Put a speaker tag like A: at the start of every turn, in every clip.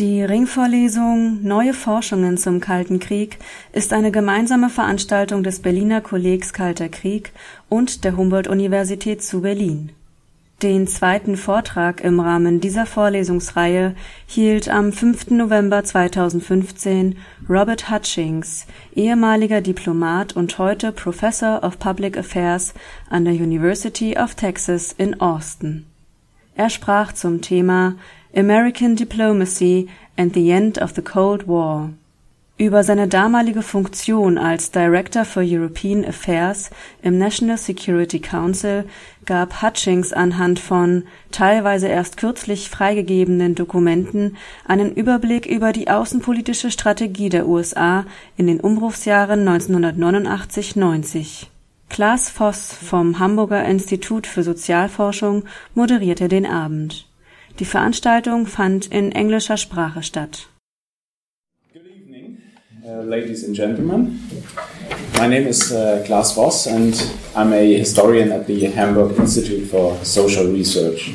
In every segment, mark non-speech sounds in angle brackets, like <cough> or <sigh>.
A: Die Ringvorlesung Neue Forschungen zum Kalten Krieg ist eine gemeinsame Veranstaltung des Berliner Kollegs Kalter Krieg und der Humboldt-Universität zu Berlin. Den zweiten Vortrag im Rahmen dieser Vorlesungsreihe hielt am 5. November 2015 Robert Hutchings, ehemaliger Diplomat und heute Professor of Public Affairs an der University of Texas in Austin. Er sprach zum Thema American Diplomacy and the End of the Cold War über seine damalige Funktion als Director for European Affairs im National Security Council gab Hutchings anhand von teilweise erst kürzlich freigegebenen Dokumenten einen Überblick über die außenpolitische Strategie der USA in den Umbruchsjahren 1989-90. Klaas Voss vom Hamburger Institut für Sozialforschung moderierte den Abend. Die Veranstaltung fand in englischer Sprache statt.
B: Uh, ladies and gentlemen. My name is uh, Klaas Voss, and I'm a historian at the Hamburg Institute for Social Research.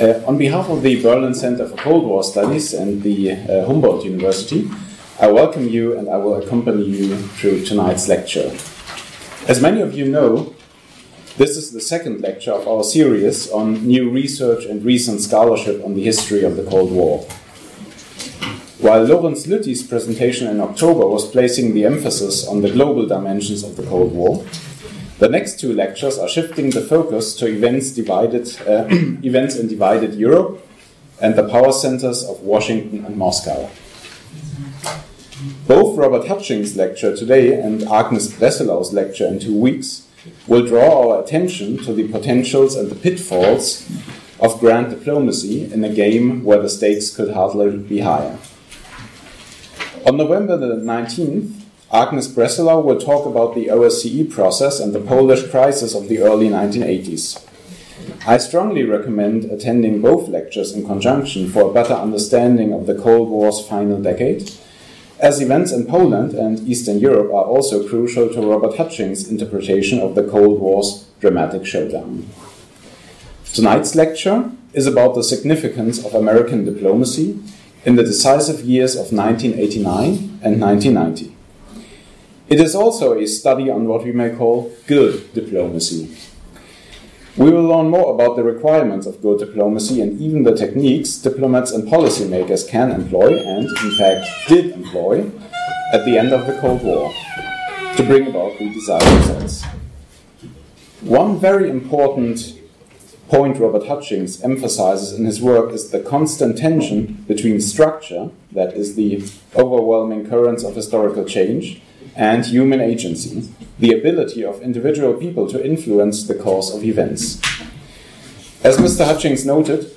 B: Uh, on behalf of the Berlin Center for Cold War Studies and the uh, Humboldt University, I welcome you and I will accompany you through tonight's lecture. As many of you know, this is the second lecture of our series on new research and recent scholarship on the history of the Cold War. While Lorenz Lüthi's presentation in October was placing the emphasis on the global dimensions of the Cold War, the next two lectures are shifting the focus to events, divided, uh, <clears throat> events in divided Europe and the power centers of Washington and Moscow. Both Robert Hutchings' lecture today and Agnes Bresselau's lecture in two weeks will draw our attention to the potentials and the pitfalls of grand diplomacy in a game where the stakes could hardly be higher. On November the 19th, Agnes Bresselau will talk about the OSCE process and the Polish crisis of the early 1980s. I strongly recommend attending both lectures in conjunction for a better understanding of the Cold War's final decade, as events in Poland and Eastern Europe are also crucial to Robert Hutchings' interpretation of the Cold War's dramatic showdown. Tonight's lecture is about the significance of American diplomacy in the decisive years of 1989 and 1990. It is also a study on what we may call good diplomacy. We will learn more about the requirements of good diplomacy and even the techniques diplomats and policymakers can employ and, in fact, did employ at the end of the Cold War to bring about the desired results. One very important point Robert Hutchings emphasizes in his work is the constant tension between structure, that is the overwhelming currents of historical change, and human agency, the ability of individual people to influence the course of events. As Mr. Hutchings noted,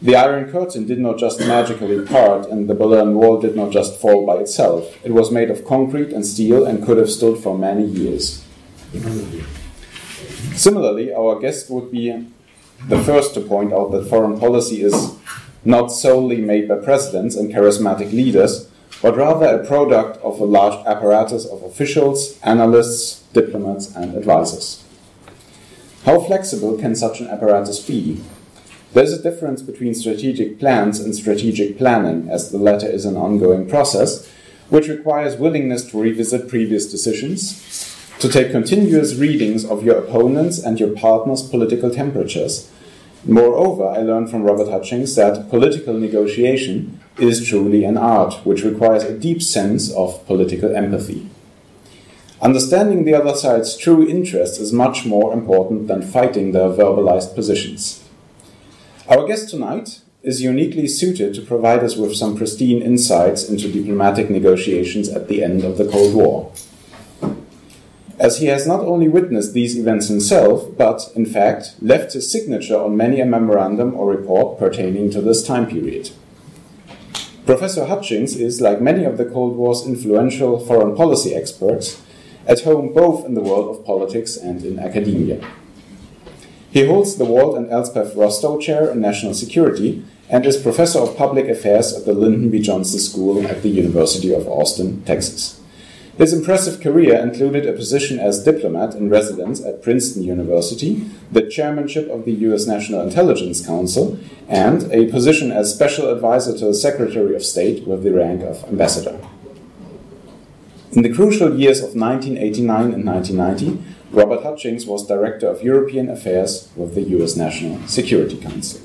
B: the Iron Curtain did not just magically part and the Berlin Wall did not just fall by itself. It was made of concrete and steel and could have stood for many years. Similarly, our guest would be the first to point out that foreign policy is not solely made by presidents and charismatic leaders, but rather a product of a large apparatus of officials, analysts, diplomats, and advisors. How flexible can such an apparatus be? There's a difference between strategic plans and strategic planning, as the latter is an ongoing process, which requires willingness to revisit previous decisions, to take continuous readings of your opponents and your partner's political temperatures. Moreover, I learned from Robert Hutchings that political negotiation is truly an art, which requires a deep sense of political empathy. Understanding the other side's true interests is much more important than fighting their verbalized positions. Our guest tonight is uniquely suited to provide us with some pristine insights into diplomatic negotiations at the end of the Cold War as he has not only witnessed these events himself, but, in fact, left his signature on many a memorandum or report pertaining to this time period. Professor Hutchings is, like many of the Cold War's influential foreign policy experts, at home both in the world of politics and in academia. He holds the Walt and Elspeth Rostow Chair in National Security and is Professor of Public Affairs at the Lyndon B. Johnson School at the University of Austin, Texas. His impressive career included a position as diplomat in residence at Princeton University, the chairmanship of the U.S. National Intelligence Council, and a position as special advisor to the Secretary of State with the rank of ambassador. In the crucial years of 1989 and 1990, Robert Hutchings was Director of European Affairs with the U.S. National Security Council.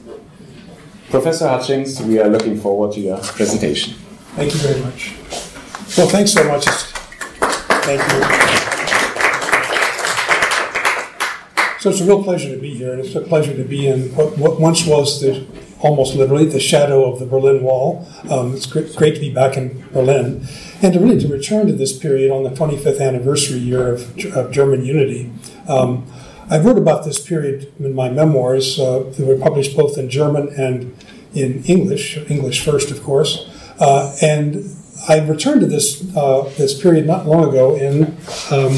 B: Professor Hutchings, we are looking forward to your presentation.
C: Thank you very much. Well, thanks so much. Thank you. So it's a real pleasure to be here, and it's a pleasure to be in what, what once was the almost literally the shadow of the Berlin Wall. Um, it's great, great, to be back in Berlin, and to really to return to this period on the 25th anniversary year of, of German unity. Um, I wrote about this period in my memoirs. Uh, they were published both in German and in English, English first, of course, uh, and I returned to this uh, this period not long ago in um,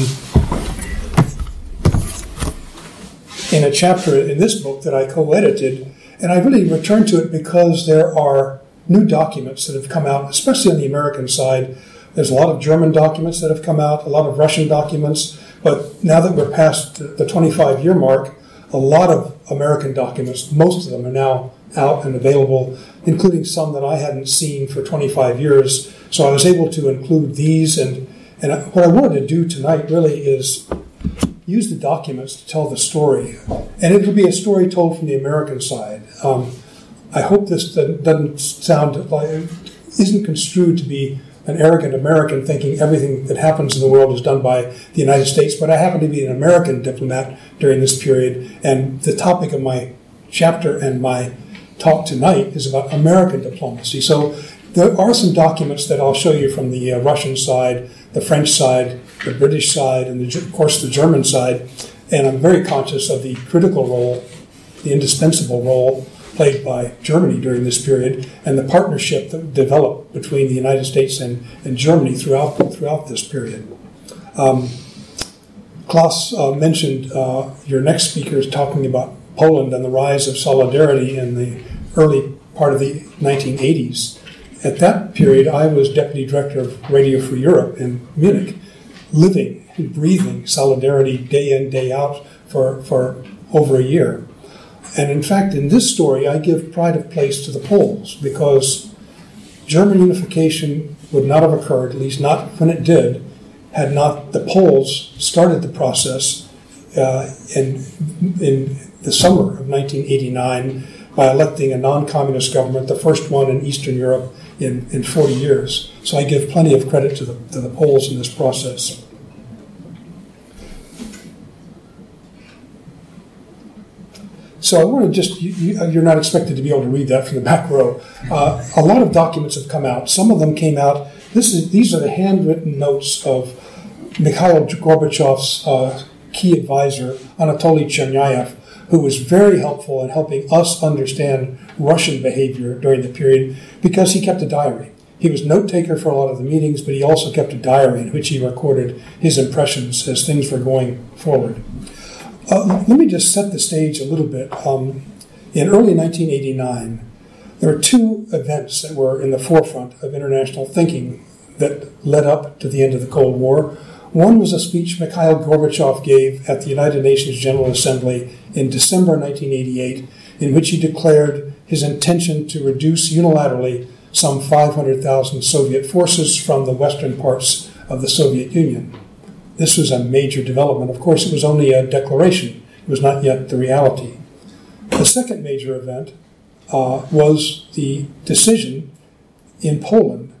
C: in a chapter in this book that I co-edited, and I really returned to it because there are new documents that have come out, especially on the American side. There's a lot of German documents that have come out, a lot of Russian documents, but now that we're past the 25 year mark, a lot of American documents, most of them are now out and available, including some that I hadn't seen for 25 years so I was able to include these, and, and what I wanted to do tonight really is use the documents to tell the story. And it'll be a story told from the American side. Um, I hope this doesn't sound like, isn't construed to be an arrogant American thinking everything that happens in the world is done by the United States, but I happen to be an American diplomat during this period, and the topic of my chapter and my talk tonight is about American diplomacy. So there are some documents that I'll show you from the uh, Russian side, the French side, the British side, and the, of course the German side. And I'm very conscious of the critical role, the indispensable role played by Germany during this period, and the partnership that developed between the United States and, and Germany throughout throughout this period. Um, Klaus uh, mentioned uh, your next speaker is talking about Poland and the rise of solidarity in the early part of the 1980s. At that period, I was deputy director of Radio Free Europe in Munich, living and breathing solidarity day in, day out for, for over a year. And in fact, in this story, I give pride of place to the Poles because German unification would not have occurred, at least not when it did, had not the Poles started the process uh, in, in the summer of 1989 by electing a non communist government, the first one in Eastern Europe in, in 40 years. So I give plenty of credit to the, to the Poles in this process. So I want to just, you, are not expected to be able to read that from the back row. Uh, a lot of documents have come out. Some of them came out, this is, these are the handwritten notes of Mikhail Gorbachev's uh, key advisor, Anatoly Chernyayev, who was very helpful in helping us understand Russian behavior during the period because he kept a diary. He was note taker for a lot of the meetings, but he also kept a diary in which he recorded his impressions as things were going forward. Uh, let me just set the stage a little bit. Um, in early 1989, there were two events that were in the forefront of international thinking that led up to the end of the Cold War. One was a speech Mikhail Gorbachev gave at the United Nations General Assembly in December 1988, in which he declared his intention to reduce unilaterally some 500,000 Soviet forces from the western parts of the Soviet Union. This was a major development. Of course, it was only a declaration, it was not yet the reality. The second major event uh, was the decision in Poland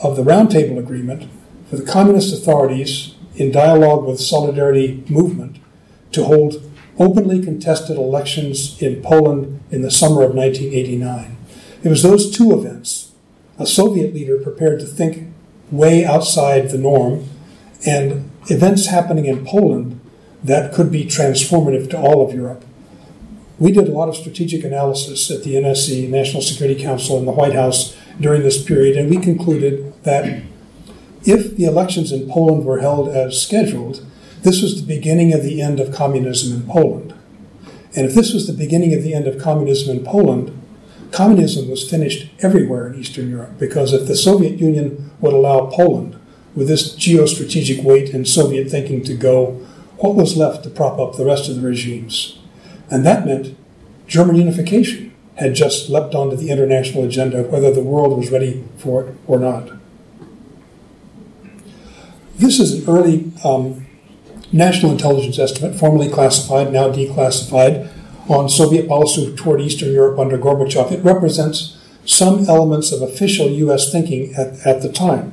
C: of the Roundtable Agreement for the communist authorities in dialogue with Solidarity Movement to hold openly contested elections in Poland in the summer of 1989. It was those two events, a Soviet leader prepared to think way outside the norm, and events happening in Poland that could be transformative to all of Europe. we did a lot of strategic analysis at the NSC, National Security Council, and the White House during this period, and we concluded that if the elections in Poland were held as scheduled, this was the beginning of the end of communism in Poland. And if this was the beginning of the end of communism in Poland, communism was finished everywhere in Eastern Europe because if the Soviet Union would allow Poland, with this geostrategic weight and Soviet thinking to go, what was left to prop up the rest of the regimes? And that meant German unification had just leapt onto the international agenda, whether the world was ready for it or not. This is an early um, national intelligence estimate, formerly classified, now declassified, on Soviet policy toward Eastern Europe under Gorbachev. It represents some elements of official U.S. thinking at, at the time.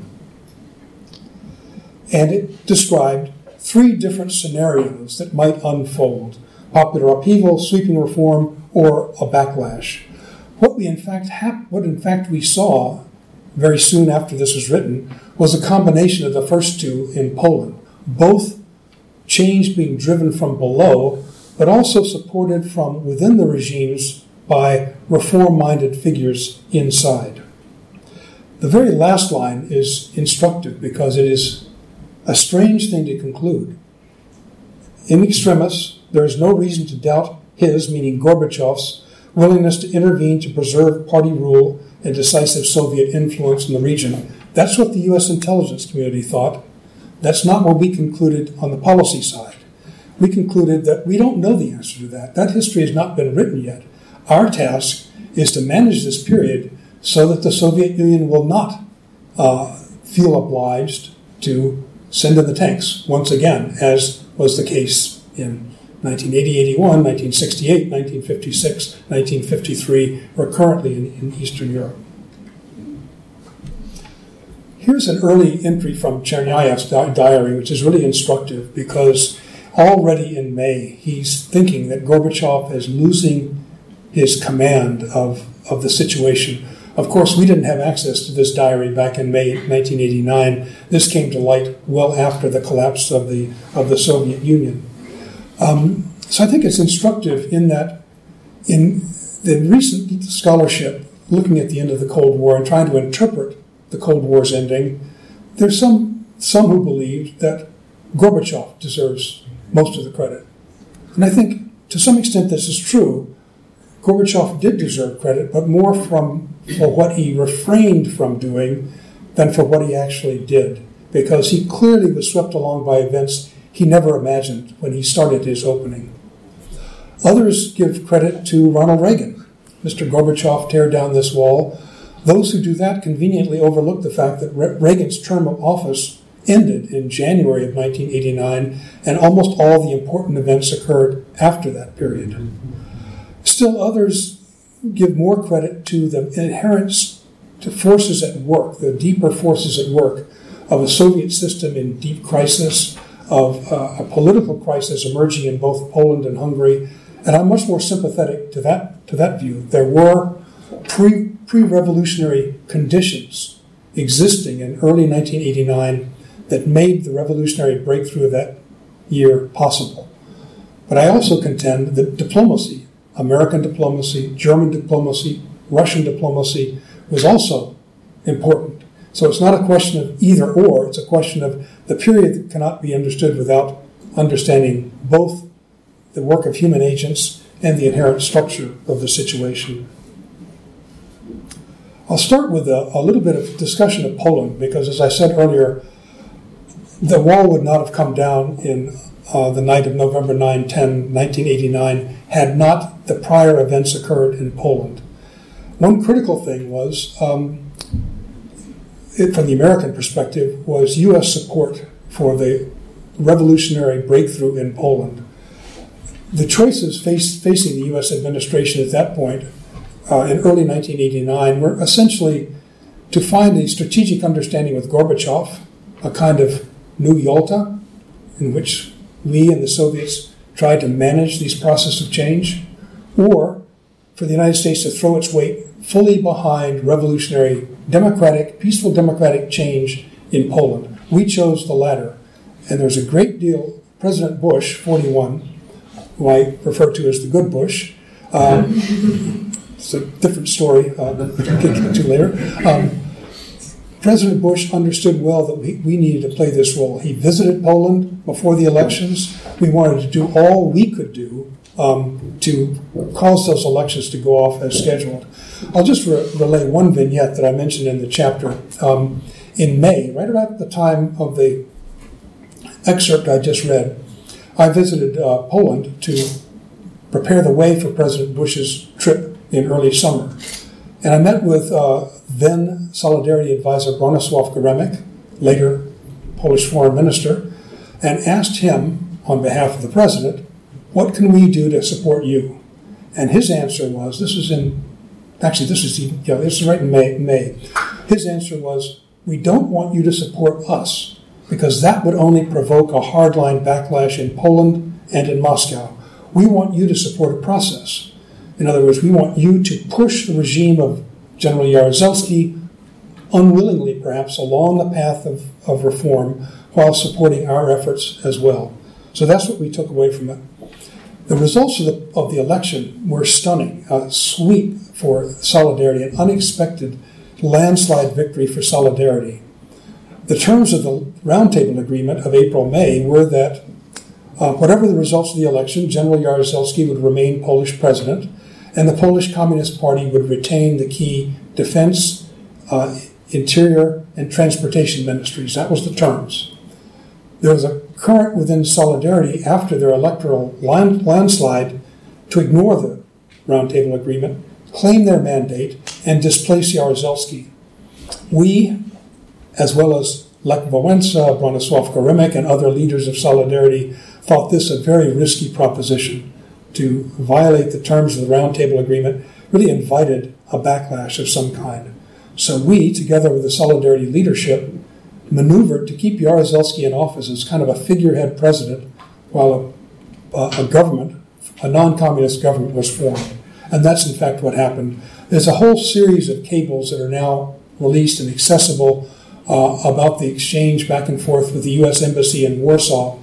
C: And it described three different scenarios that might unfold popular upheaval, sweeping reform, or a backlash. What we in fact hap- what in fact we saw very soon after this was written was a combination of the first two in Poland, both change being driven from below, but also supported from within the regimes by reform-minded figures inside. The very last line is instructive because it is a strange thing to conclude. In extremis, there is no reason to doubt his, meaning Gorbachev's, willingness to intervene to preserve party rule and decisive Soviet influence in the region. That's what the U.S. intelligence community thought. That's not what we concluded on the policy side. We concluded that we don't know the answer to that. That history has not been written yet. Our task is to manage this period so that the Soviet Union will not uh, feel obliged to send in the tanks once again, as was the case in 1980, 81, 1968, 1956, 1953, or currently in, in Eastern Europe. Here's an early entry from Chernyaev's diary, which is really instructive because already in May, he's thinking that Gorbachev is losing his command of, of the situation. Of course, we didn't have access to this diary back in May 1989. This came to light well after the collapse of the, of the Soviet Union. Um, so I think it's instructive in that in the recent scholarship looking at the end of the Cold War and trying to interpret the Cold War's ending, there's some some who believe that Gorbachev deserves most of the credit. And I think to some extent this is true. Gorbachev did deserve credit, but more from for what he refrained from doing than for what he actually did, because he clearly was swept along by events he never imagined when he started his opening. Others give credit to Ronald Reagan. Mr. Gorbachev tear down this wall. Those who do that conveniently overlook the fact that Reagan's term of office ended in January of 1989, and almost all the important events occurred after that period. Still, others give more credit to the inherent to forces at work, the deeper forces at work of a Soviet system in deep crisis, of uh, a political crisis emerging in both Poland and Hungary, and I'm much more sympathetic to that to that view. There were pre pre revolutionary conditions existing in early 1989 that made the revolutionary breakthrough of that year possible. But I also contend that diplomacy, American diplomacy, German diplomacy, Russian diplomacy, was also important. So it's not a question of either or, it's a question of the period cannot be understood without understanding both the work of human agents and the inherent structure of the situation. I'll start with a, a, little bit of discussion of Poland because, as I said earlier, the wall would not have come down in uh, the night of November 9 10, 1989, had not the prior events occurred in Poland. One critical thing was um, it, from the American perspective, was U.S. support for the revolutionary breakthrough in Poland. The choices face, facing the U.S. administration at that point, uh, in early 1989, were essentially to find a strategic understanding with Gorbachev, a kind of new Yalta, in which we and the Soviets tried to manage these processes of change, or for the United States to throw its weight fully behind revolutionary, democratic, peaceful democratic change in Poland. We chose the latter. And there's a great deal, President Bush, 41, who I refer to as the good Bush, Um, <laughs> it's a different story uh, that we can get to later. Um, President Bush understood well that we, we needed to play this role. He visited Poland before the elections. We wanted to do all we could do um, to cause those elections to go off as scheduled. I'll just re- relay one vignette that I mentioned in the chapter. Um, in May, right about the time of the excerpt I just read, I visited uh, Poland to prepare the way for President Bush's trip in early summer. And I met with uh, then Solidarity advisor Bronisław Geremek, later Polish foreign minister, and asked him, on behalf of the president, what can we do to support you? And his answer was, this was in, actually, this is, yeah, this is right in May, May. His answer was, we don't want you to support us because that would only provoke a hardline backlash in Poland and in Moscow. We want you to support a process. In other words, we want you to push the regime of General Jaruzelski, unwillingly perhaps, along the path of, of reform while supporting our efforts as well. So that's what we took away from it. The results of the, of the election were stunning. A sweep for Solidarity, an unexpected landslide victory for Solidarity. The terms of the roundtable agreement of April May were that uh, whatever the results of the election, General Jaruzelski would remain Polish president, and the Polish Communist Party would retain the key defense, uh, interior, and transportation ministries. That was the terms. There was a current within Solidarity after their electoral land, landslide to ignore the roundtable agreement claim their mandate, and displace Jaruzelski. We, as well as Lech Wałęsa, Bronisław Geremek, and other leaders of Solidarity, thought this a very risky proposition to violate the terms of the Roundtable Agreement, really invited a backlash of some kind. So we, together with the Solidarity leadership, maneuvered to keep Jaruzelski in office as kind of a figurehead president while a, a government, a non communist government, was formed. And that's in fact what happened. There's a whole series of cables that are now released and accessible uh, about the exchange back and forth with the U.S. Embassy in Warsaw,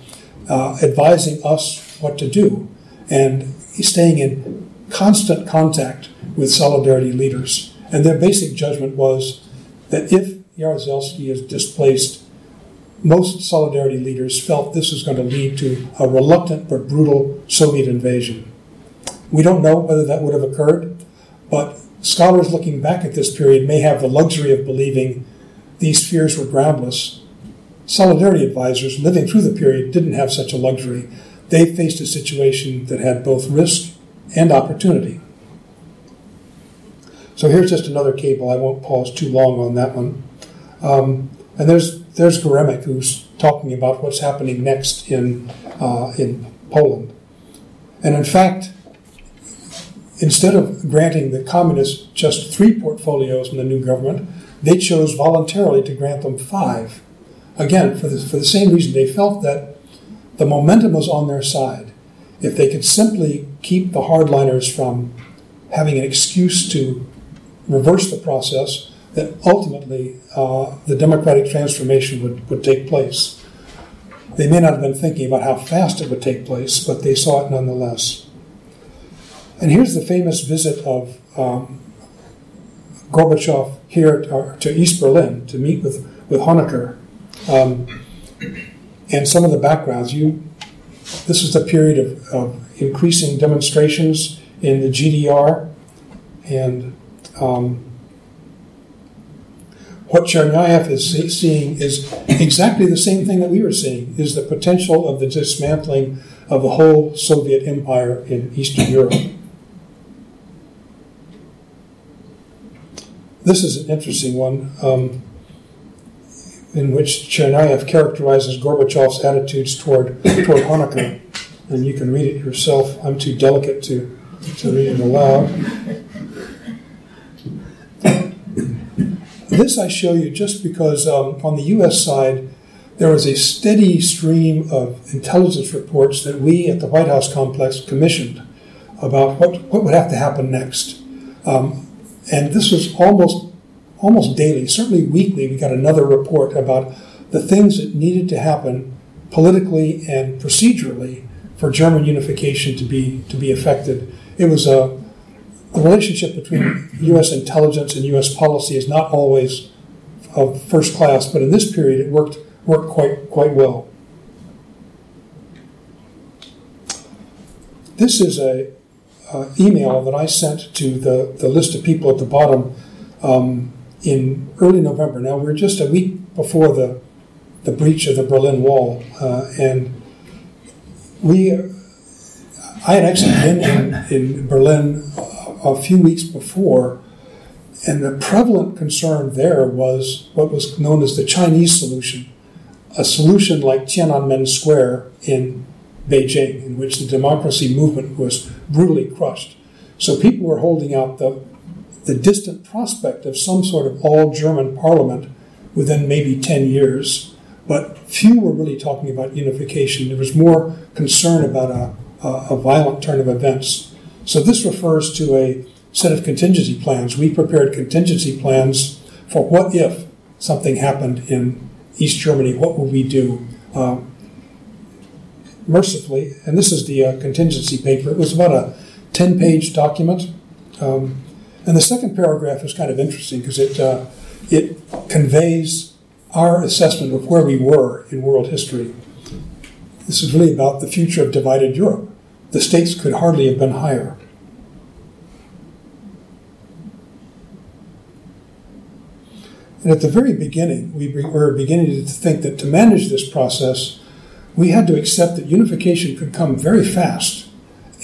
C: uh, advising us what to do and staying in constant contact with Solidarity leaders. And their basic judgment was that if Jaruzelski is displaced, most Solidarity leaders felt this was going to lead to a reluctant but brutal Soviet invasion. We don't know whether that would have occurred, but scholars looking back at this period may have the luxury of believing these fears were groundless. Solidarity advisors living through the period didn't have such a luxury. They faced a situation that had both risk and opportunity. So here's just another cable. I won't pause too long on that one. Um, and there's there's Geremek who's talking about what's happening next in uh, in Poland. And in fact, Instead of granting the communists just three portfolios in the new government, they chose voluntarily to grant them five. Again, for the, for the same reason, they felt that the momentum was on their side. If they could simply keep the hardliners from having an excuse to reverse the process, that ultimately uh, the democratic transformation would, would take place. They may not have been thinking about how fast it would take place, but they saw it nonetheless. And here's the famous visit of um, Gorbachev here to, to, East Berlin to meet with, with Honecker. Um, and some of the backgrounds. You, this is the period of, of increasing demonstrations in the GDR. And um, what Chernyayev is see, seeing is exactly the same thing that we were seeing, is the potential of the dismantling of the whole Soviet empire in Eastern Europe. This is an interesting one um, in which Chernyayev characterizes Gorbachev's attitudes toward, toward Honecker. And you can read it yourself. I'm too delicate to, to read it aloud. This I show you just because um, on the U.S. side, there was a steady stream of intelligence reports that we at the White House complex commissioned about what, what would have to happen next. Um, and this was almost almost daily, certainly weekly, we got another report about the things that needed to happen politically and procedurally for German unification to be to be effected it was a the relationship between U.S. intelligence and U.S. policy is not always of first class, but in this period it worked worked quite quite well. This is a uh, email that I sent to the, the list of people at the bottom um, in early November. Now we're just a week before the the breach of the Berlin Wall, uh, and we I had actually been in, in Berlin a few weeks before, and the prevalent concern there was what was known as the Chinese solution, a solution like Tiananmen Square in Beijing, in which the democracy movement was brutally crushed. So people were holding out the, the distant prospect of some sort of all German parliament within maybe 10 years, but few were really talking about unification. There was more concern about a, a, a violent turn of events. So this refers to a set of contingency plans. We prepared contingency plans for what if something happened in East Germany, what would we do? Uh, mercifully, and this is the uh, contingency paper, it was about a 10 page document. Um, and the second paragraph is kind of interesting because it, uh, it conveys our assessment of where we were in world history. This is really about the future of divided Europe. The stakes could hardly have been higher. And at the very beginning, we were beginning to think that to manage this process, we had to accept that unification could come very fast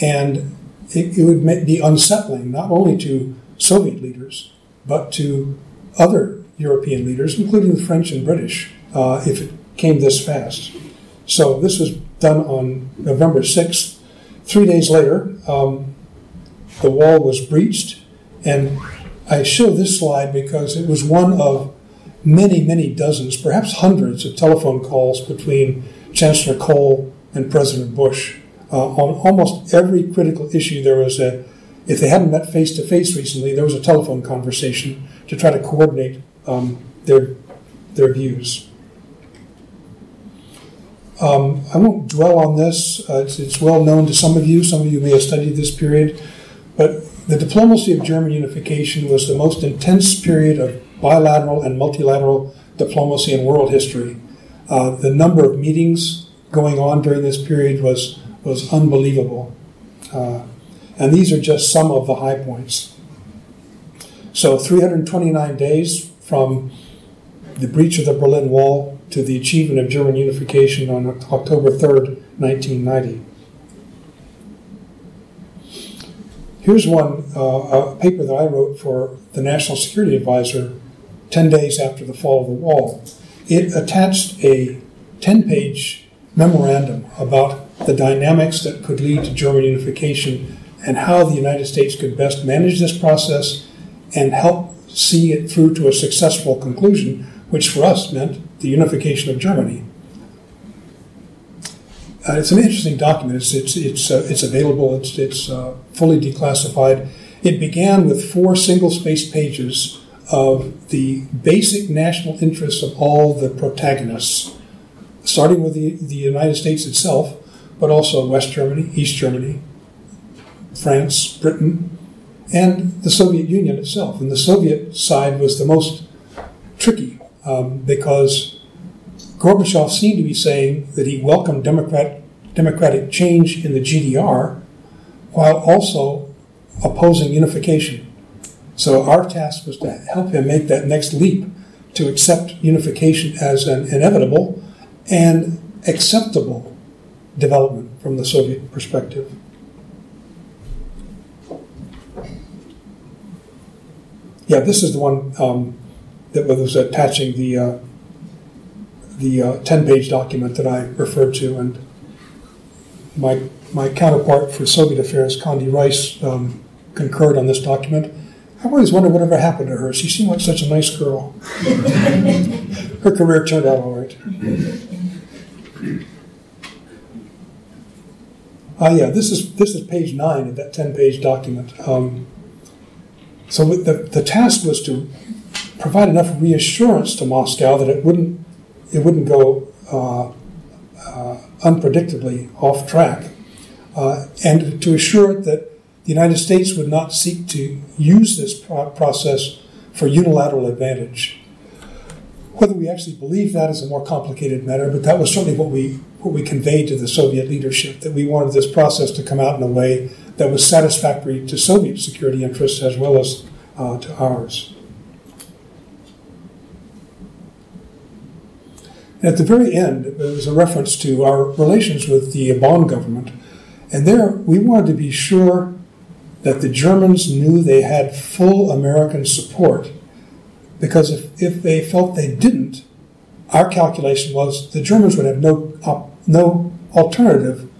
C: and it, it would be unsettling not only to Soviet leaders, but to other European leaders, including the French and British, uh, if it came this fast. So this was done on November 6th. Three days later, um, the wall was breached, and I show this slide because it was one of many, many dozens, perhaps hundreds of telephone calls between Chancellor Kohl and President Bush. Uh, on almost every critical issue, there was a, if they hadn't met face to face recently, there was a telephone conversation to try to coordinate um, their, their views. Um, I won't dwell on this. Uh, it's, it's, well known to some of you. Some of you may have studied this period. But the diplomacy of German unification was the most intense period of bilateral and multilateral diplomacy in world history. Uh, the number of meetings going on during this period was, was unbelievable. Uh, and these are just some of the high points. So, 329 days from the breach of the Berlin Wall to the achievement of German unification on October 3rd, 1990. Here's one, uh, a paper that I wrote for the National Security Advisor 10 days after the fall of the wall. It attached a 10 page memorandum about the dynamics that could lead to German unification and how the United States could best manage this process and help see it through to a successful conclusion, which for us meant the unification of Germany. Uh, it's an interesting document. It's it's it's, uh, it's available. It's it's uh, fully declassified. It began with four single-spaced pages of the basic national interests of all the protagonists, starting with the, the United States itself, but also West Germany, East Germany, France, Britain, and the Soviet Union itself. And the Soviet side was the most tricky um, because Gorbachev seemed to be saying that he welcomed democrat, democratic change in the GDR while also opposing unification. So our task was to help him make that next leap to accept unification as an inevitable and acceptable development from the Soviet perspective. Yeah, this is the one um, that was attaching the uh, the uh, 10-page document that I referred to, and my my counterpart for Soviet affairs, Condi Rice, um, concurred on this document. I always wondered whatever happened to her. She seemed like such a nice girl. <laughs> her career turned out all right. Ah, yeah, this is this is page nine of that ten-page document. Um, so the the task was to provide enough reassurance to Moscow that it wouldn't it wouldn't go uh, uh, unpredictably off track, uh, and to assure it that the United States would not seek to use this process for unilateral advantage. Whether we actually believe that is a more complicated matter, but that was certainly what we what we conveyed to the Soviet leadership that we wanted this process to come out in a way that was satisfactory to Soviet security interests as well as uh, to ours. At the very end, there was a reference to our relations with the Bonn government, and there we wanted to be sure that the Germans knew they had full American support because if, if they felt they didn't, our calculation was the Germans would have no, uh, no alternative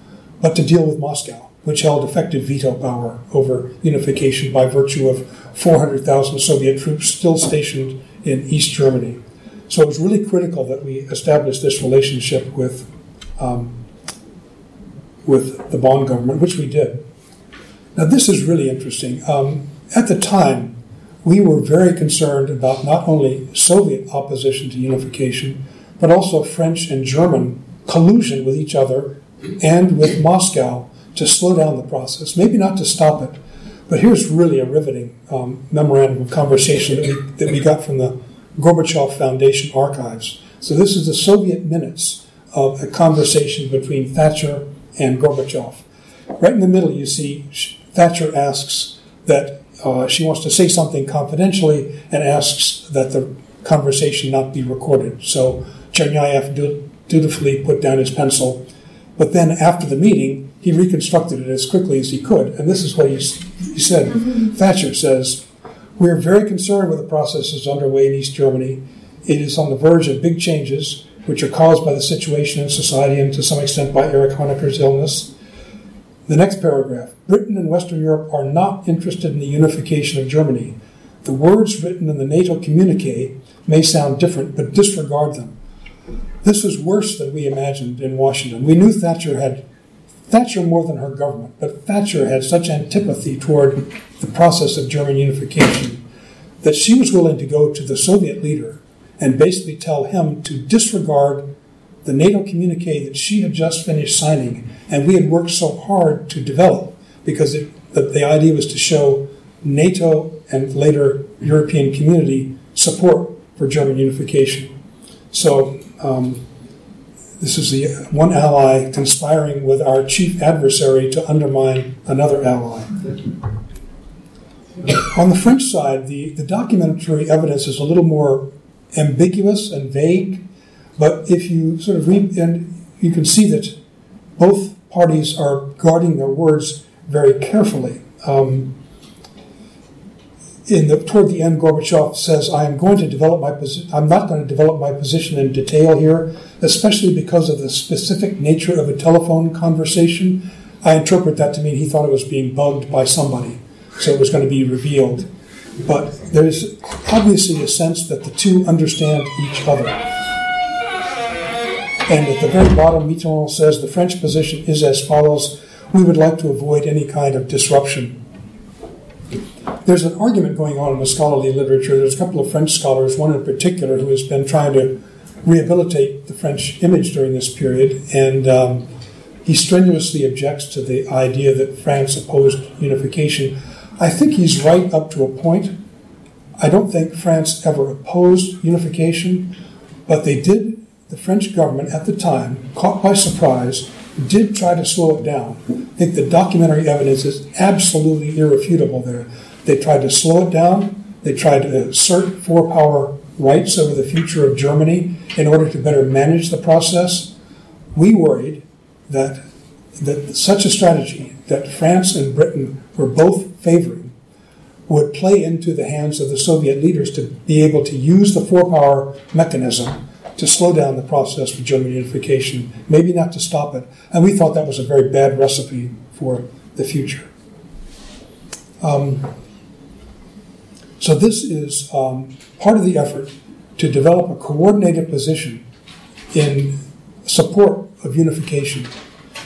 C: but to deal with Moscow, which held effective veto power over unification by virtue of 400,000 Soviet troops still stationed in East Germany. So it was really critical that we establish this relationship with, um, with the Bonn government, which we did. Now, this is really interesting. Um, at the time, we were very concerned about not only Soviet opposition to unification, but also French and German collusion with each other and with Moscow to slow down the process. Maybe not to stop it, but here's really a riveting um, memorandum of conversation that we, that we got from the Gorbachev Foundation archives. So this is the Soviet minutes of a conversation between Thatcher and Gorbachev. Right in the middle, you see Thatcher asks that uh, she wants to say something confidentially and asks that the conversation not be recorded. So Chernyayev dutifully put down his pencil. But then after the meeting, he reconstructed it as quickly as he could. And this is what he, he said. Mm-hmm. Thatcher says, We are very concerned with the processes underway in East Germany. It is on the verge of big changes, which are caused by the situation in society and to some extent by Erich Honecker's illness. The next paragraph Britain and Western Europe are not interested in the unification of Germany. The words written in the NATO communique may sound different, but disregard them. This was worse than we imagined in Washington. We knew Thatcher had, Thatcher more than her government, but Thatcher had such antipathy toward the process of German unification that she was willing to go to the Soviet leader and basically tell him to disregard the NATO communique that she had just finished signing and we had worked so hard to develop because it, the, the idea was to show NATO and later European community support for German unification. So um, this is the one ally conspiring with our chief adversary to undermine another ally. On the French side, the, the documentary evidence is a little more ambiguous and vague, but if you sort of read, and you can see that both parties are guarding their words very carefully. Um, in the, toward the end, Gorbachev says, "I am going to develop my position. I'm not going to develop my position in detail here, especially because of the specific nature of a telephone conversation. I interpret that to mean he thought it was being bugged by somebody, so it was going to be revealed. But there's obviously a sense that the two understand each other." And at the very bottom, Mitterrand says the French position is as follows: We would like to avoid any kind of disruption there's an argument going on in the scholarly literature. There's a couple of French scholars, one in particular, who has been trying to rehabilitate the French image during this period, and um, he strenuously objects to the idea that France opposed unification. I think he's right up to a point. I don't think France ever opposed unification, but they did, the French government at the time, caught by surprise, did try to slow it down. I think the documentary evidence is absolutely irrefutable there. They tried to slow it down. They tried to assert four power rights over the future of Germany in order to better manage the process. We worried that, that such a strategy that France and Britain were both favoring would play into the hands of the Soviet leaders to be able to use the four power mechanism to slow down the process for German unification, maybe not to stop it. And we thought that was a very bad recipe for the future. Um, so this is um, part of the effort to develop a coordinated position in support of unification.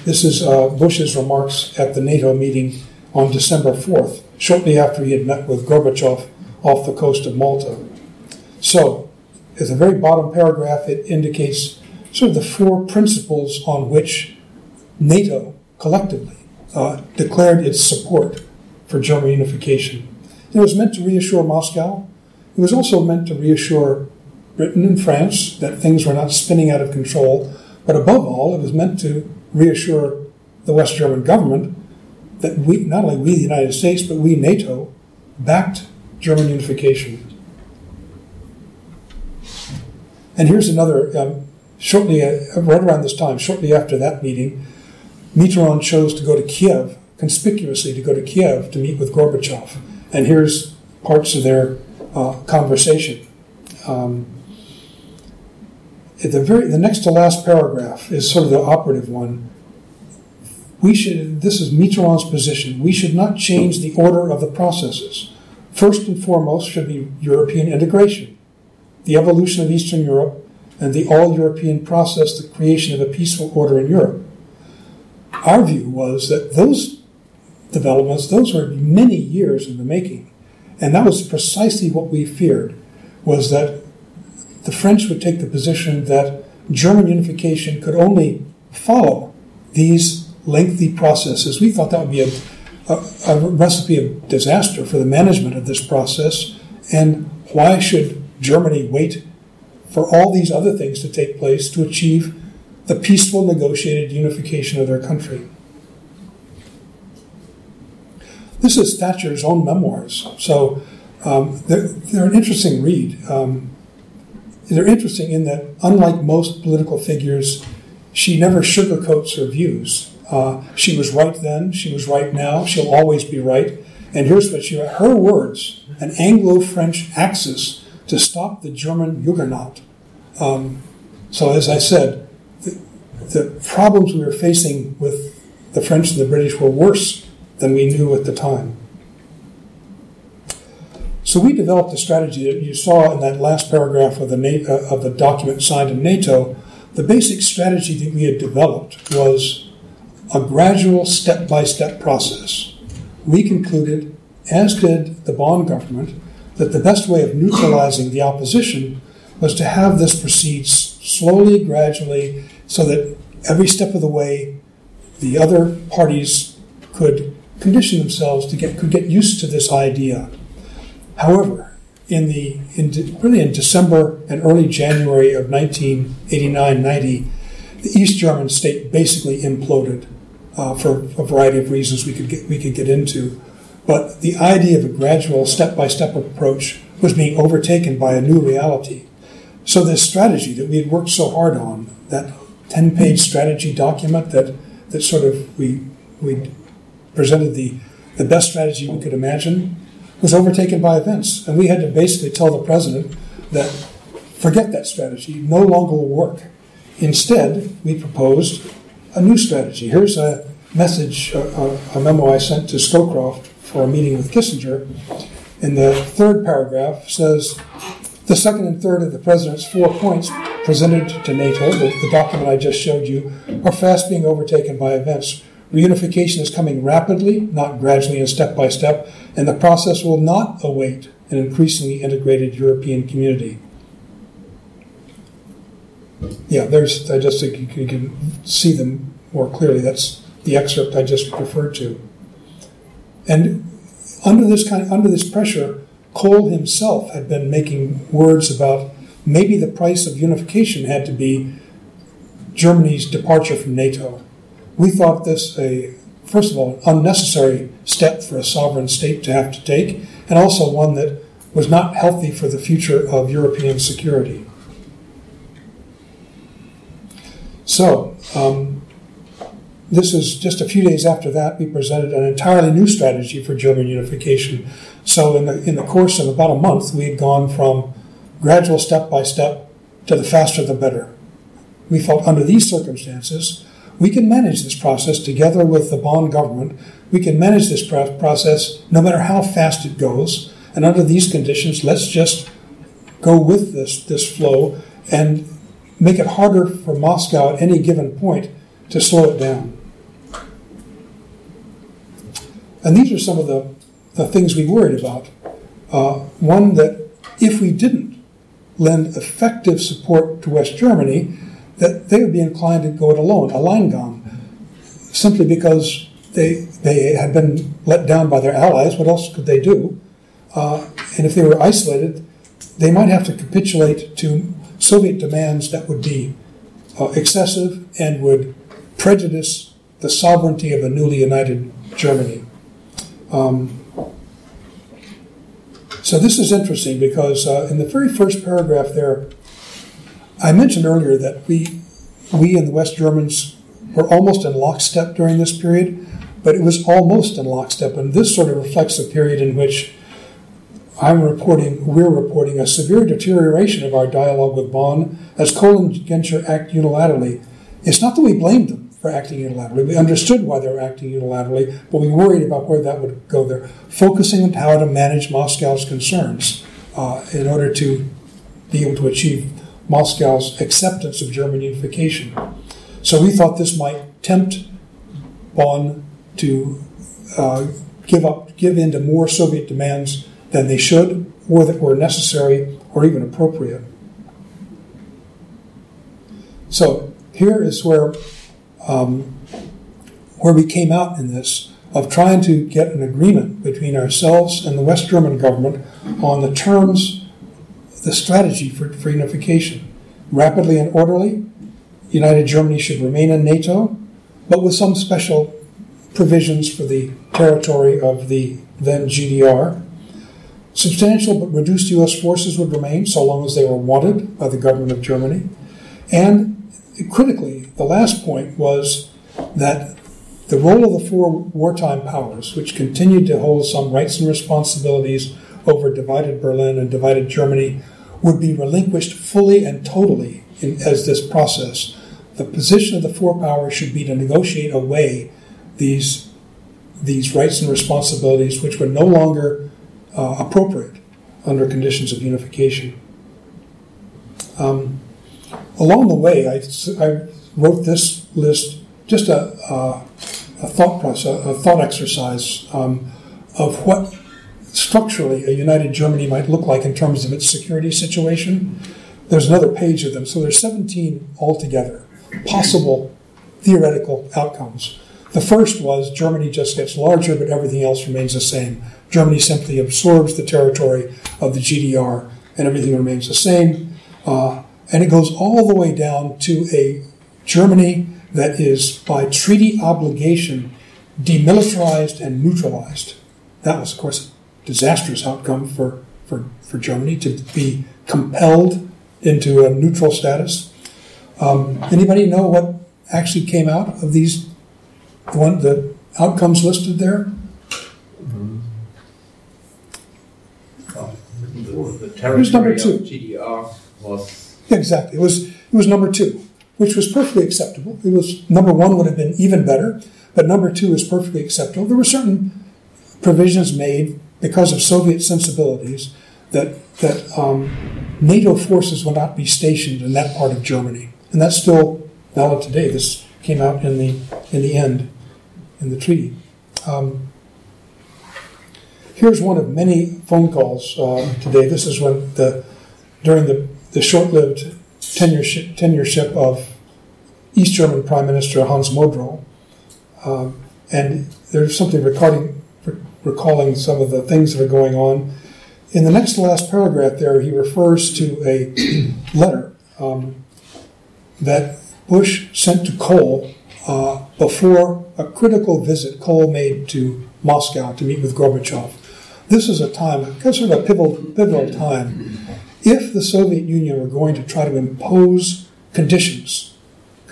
C: This is uh, Bush's remarks at the NATO meeting on December 4th, shortly after he had met with Gorbachev off the coast of Malta. So, at the very bottom paragraph, it indicates sort of the four principles on which NATO collectively uh, declared its support for German unification. It was meant to reassure Moscow. It was also meant to reassure Britain and France that things were not spinning out of control. But above all, it was meant to reassure the West German government that we, not only we, the United States, but we, NATO, backed German unification. And here's another, um, shortly, uh, right around this time, shortly after that meeting, Mitterrand chose to go to Kiev, conspicuously to go to Kiev to meet with Gorbachev. And here's parts of their uh, conversation. Um, the very the next to last paragraph is sort of the operative one. We should this is Mitterrand's position. We should not change the order of the processes. First and foremost should be European integration, the evolution of Eastern Europe, and the all European process, the creation of a peaceful order in Europe. Our view was that those developments, those were many years in the making. And that was precisely what we feared, was that the French would take the position that German unification could only follow these lengthy processes. We thought that would be a, a, a recipe of disaster for the management of this process. And why should Germany wait for all these other things to take place to achieve the peaceful negotiated unification of their country? This is Thatcher's own memoirs, so um, they're, they're, an interesting read. Um, they're interesting in that, unlike most political figures, she never sugarcoats her views. Uh, she was right then, she was right now, she'll always be right. And here's what she wrote her words an Anglo French axis to stop the German Juggernaut. Um, so, as I said, the, the problems we were facing with the French and the British were worse than we knew at the time. So we developed a strategy that you saw in that last paragraph of the, uh, of the document signed in NATO. The basic strategy that we had developed was a gradual step by step process. We concluded, as did the Bonn government, that the best way of neutralizing the opposition was to have this proceed slowly, gradually, so that every step of the way the other parties could condition themselves to get could get used to this idea However, in the in de, really in December and early January of 1989-90, the East German state basically imploded uh, for a variety of reasons we could get we could get into. But the idea of a gradual step-by-step approach was being overtaken by a new reality. So this strategy that we had worked so hard on, that 10-page strategy document that that sort of we we presented the the best strategy we could imagine was overtaken by events. And we had to basically tell the president that forget that strategy, no longer will work. Instead, we proposed a new strategy. Here's a message, a, a memo I sent to Scowcroft for a meeting with Kissinger. In the third paragraph says, the second and third of the president's four points presented to NATO, the, the document I just showed you, are fast being overtaken by events. Reunification is coming rapidly, not gradually and step by step, and the process will not await an increasingly integrated European community. Yeah, there's, I just think you can see them more clearly. That's the excerpt I just referred to. And under this kind of, under this pressure, Kohl himself had been making words about maybe the price of unification had to be Germany's departure from NATO we thought this a first of all an unnecessary step for a sovereign state to have to take, and also one that was not healthy for the future of European security. So, um, this is just a few days after that, we presented an entirely new strategy for German unification. So, in the, in the course of about a month, we had gone from gradual step by step to the faster the better. We felt under these circumstances, we can manage this process together with the Bonn government. We can manage this process no matter how fast it goes. And under these conditions, let's just go with this, this flow and make it harder for Moscow at any given point to slow it down. And these are some of the, the things we worried about. Uh, one, that if we didn't lend effective support to West Germany, that they would be inclined to go it alone, a Alleingang, simply because they, they had been let down by their allies. What else could they do? Uh, and if they were isolated, they might have to capitulate to Soviet demands that would be uh, excessive and would prejudice the sovereignty of a newly united Germany. Um, so this is interesting because uh, in the very first paragraph there, I mentioned earlier that we, we and the West Germans were almost in lockstep during this period, but it was almost in lockstep, and this sort of reflects a period in which I'm reporting, we're reporting a severe deterioration of our dialogue with Bonn as Kohl and Genscher act unilaterally. It's not that we blamed them for acting unilaterally. We understood why they were acting unilaterally, but we worried about where that would go. They're focusing on how to manage Moscow's concerns uh, in order to be able to achieve Moscow's acceptance of German unification. So we thought this might tempt Bonn to uh, give up, give in to more Soviet demands than they should, or that were necessary or even appropriate. So here is where um, where we came out in this of trying to get an agreement between ourselves and the West German government on the terms, the strategy for, for unification. Rapidly and orderly, United Germany should remain in NATO, but with some special provisions for the territory of the then GDR. Substantial but reduced U.S. forces would remain so long as they were wanted by the government of Germany. And critically, the last point was that the role of the four wartime powers, which continued to hold some rights and responsibilities over divided Berlin and divided Germany, would be relinquished fully and totally in, as this process. The position of the four powers should be to negotiate away these, these rights and responsibilities, which were no longer uh, appropriate under conditions of unification. Um, along the way, I, I wrote this list just a, a, a thought process, a thought exercise um, of what structurally a united Germany might look like in terms of its security situation. There's another page of them, so there's 17 altogether possible theoretical outcomes. The first was Germany just gets larger, but everything else remains the same. Germany simply absorbs the territory of the GDR, and everything remains the same. Uh, and it goes all the way down to a Germany that is, by treaty obligation, demilitarized and neutralized. That was, of course, a disastrous outcome for, for, for Germany to be compelled into a neutral status. Um, anybody know what actually came out of these one the outcomes listed there?
D: the territory of GDR was
C: Exactly. It was it was number two, which was perfectly acceptable. It was number one would have been even better, but number two is perfectly acceptable. There were certain provisions made because of Soviet sensibilities that that um, NATO forces will not be stationed in that part of Germany, and that's still valid today. This came out in the in the end in the treaty. Um, here's one of many phone calls uh, today. This is when the during the the short-lived tenureship, tenureship of East German Prime Minister Hans Modrow. Um, and there's something recording, recalling some of the things that are going on. In the next to last paragraph there, he refers to a <clears throat> letter um, that Bush sent to Kohl uh, before a critical visit Kohl made to Moscow to meet with Gorbachev. This is a time, kind of a pivotal, pivotal time if the Soviet Union were going to try to impose conditions,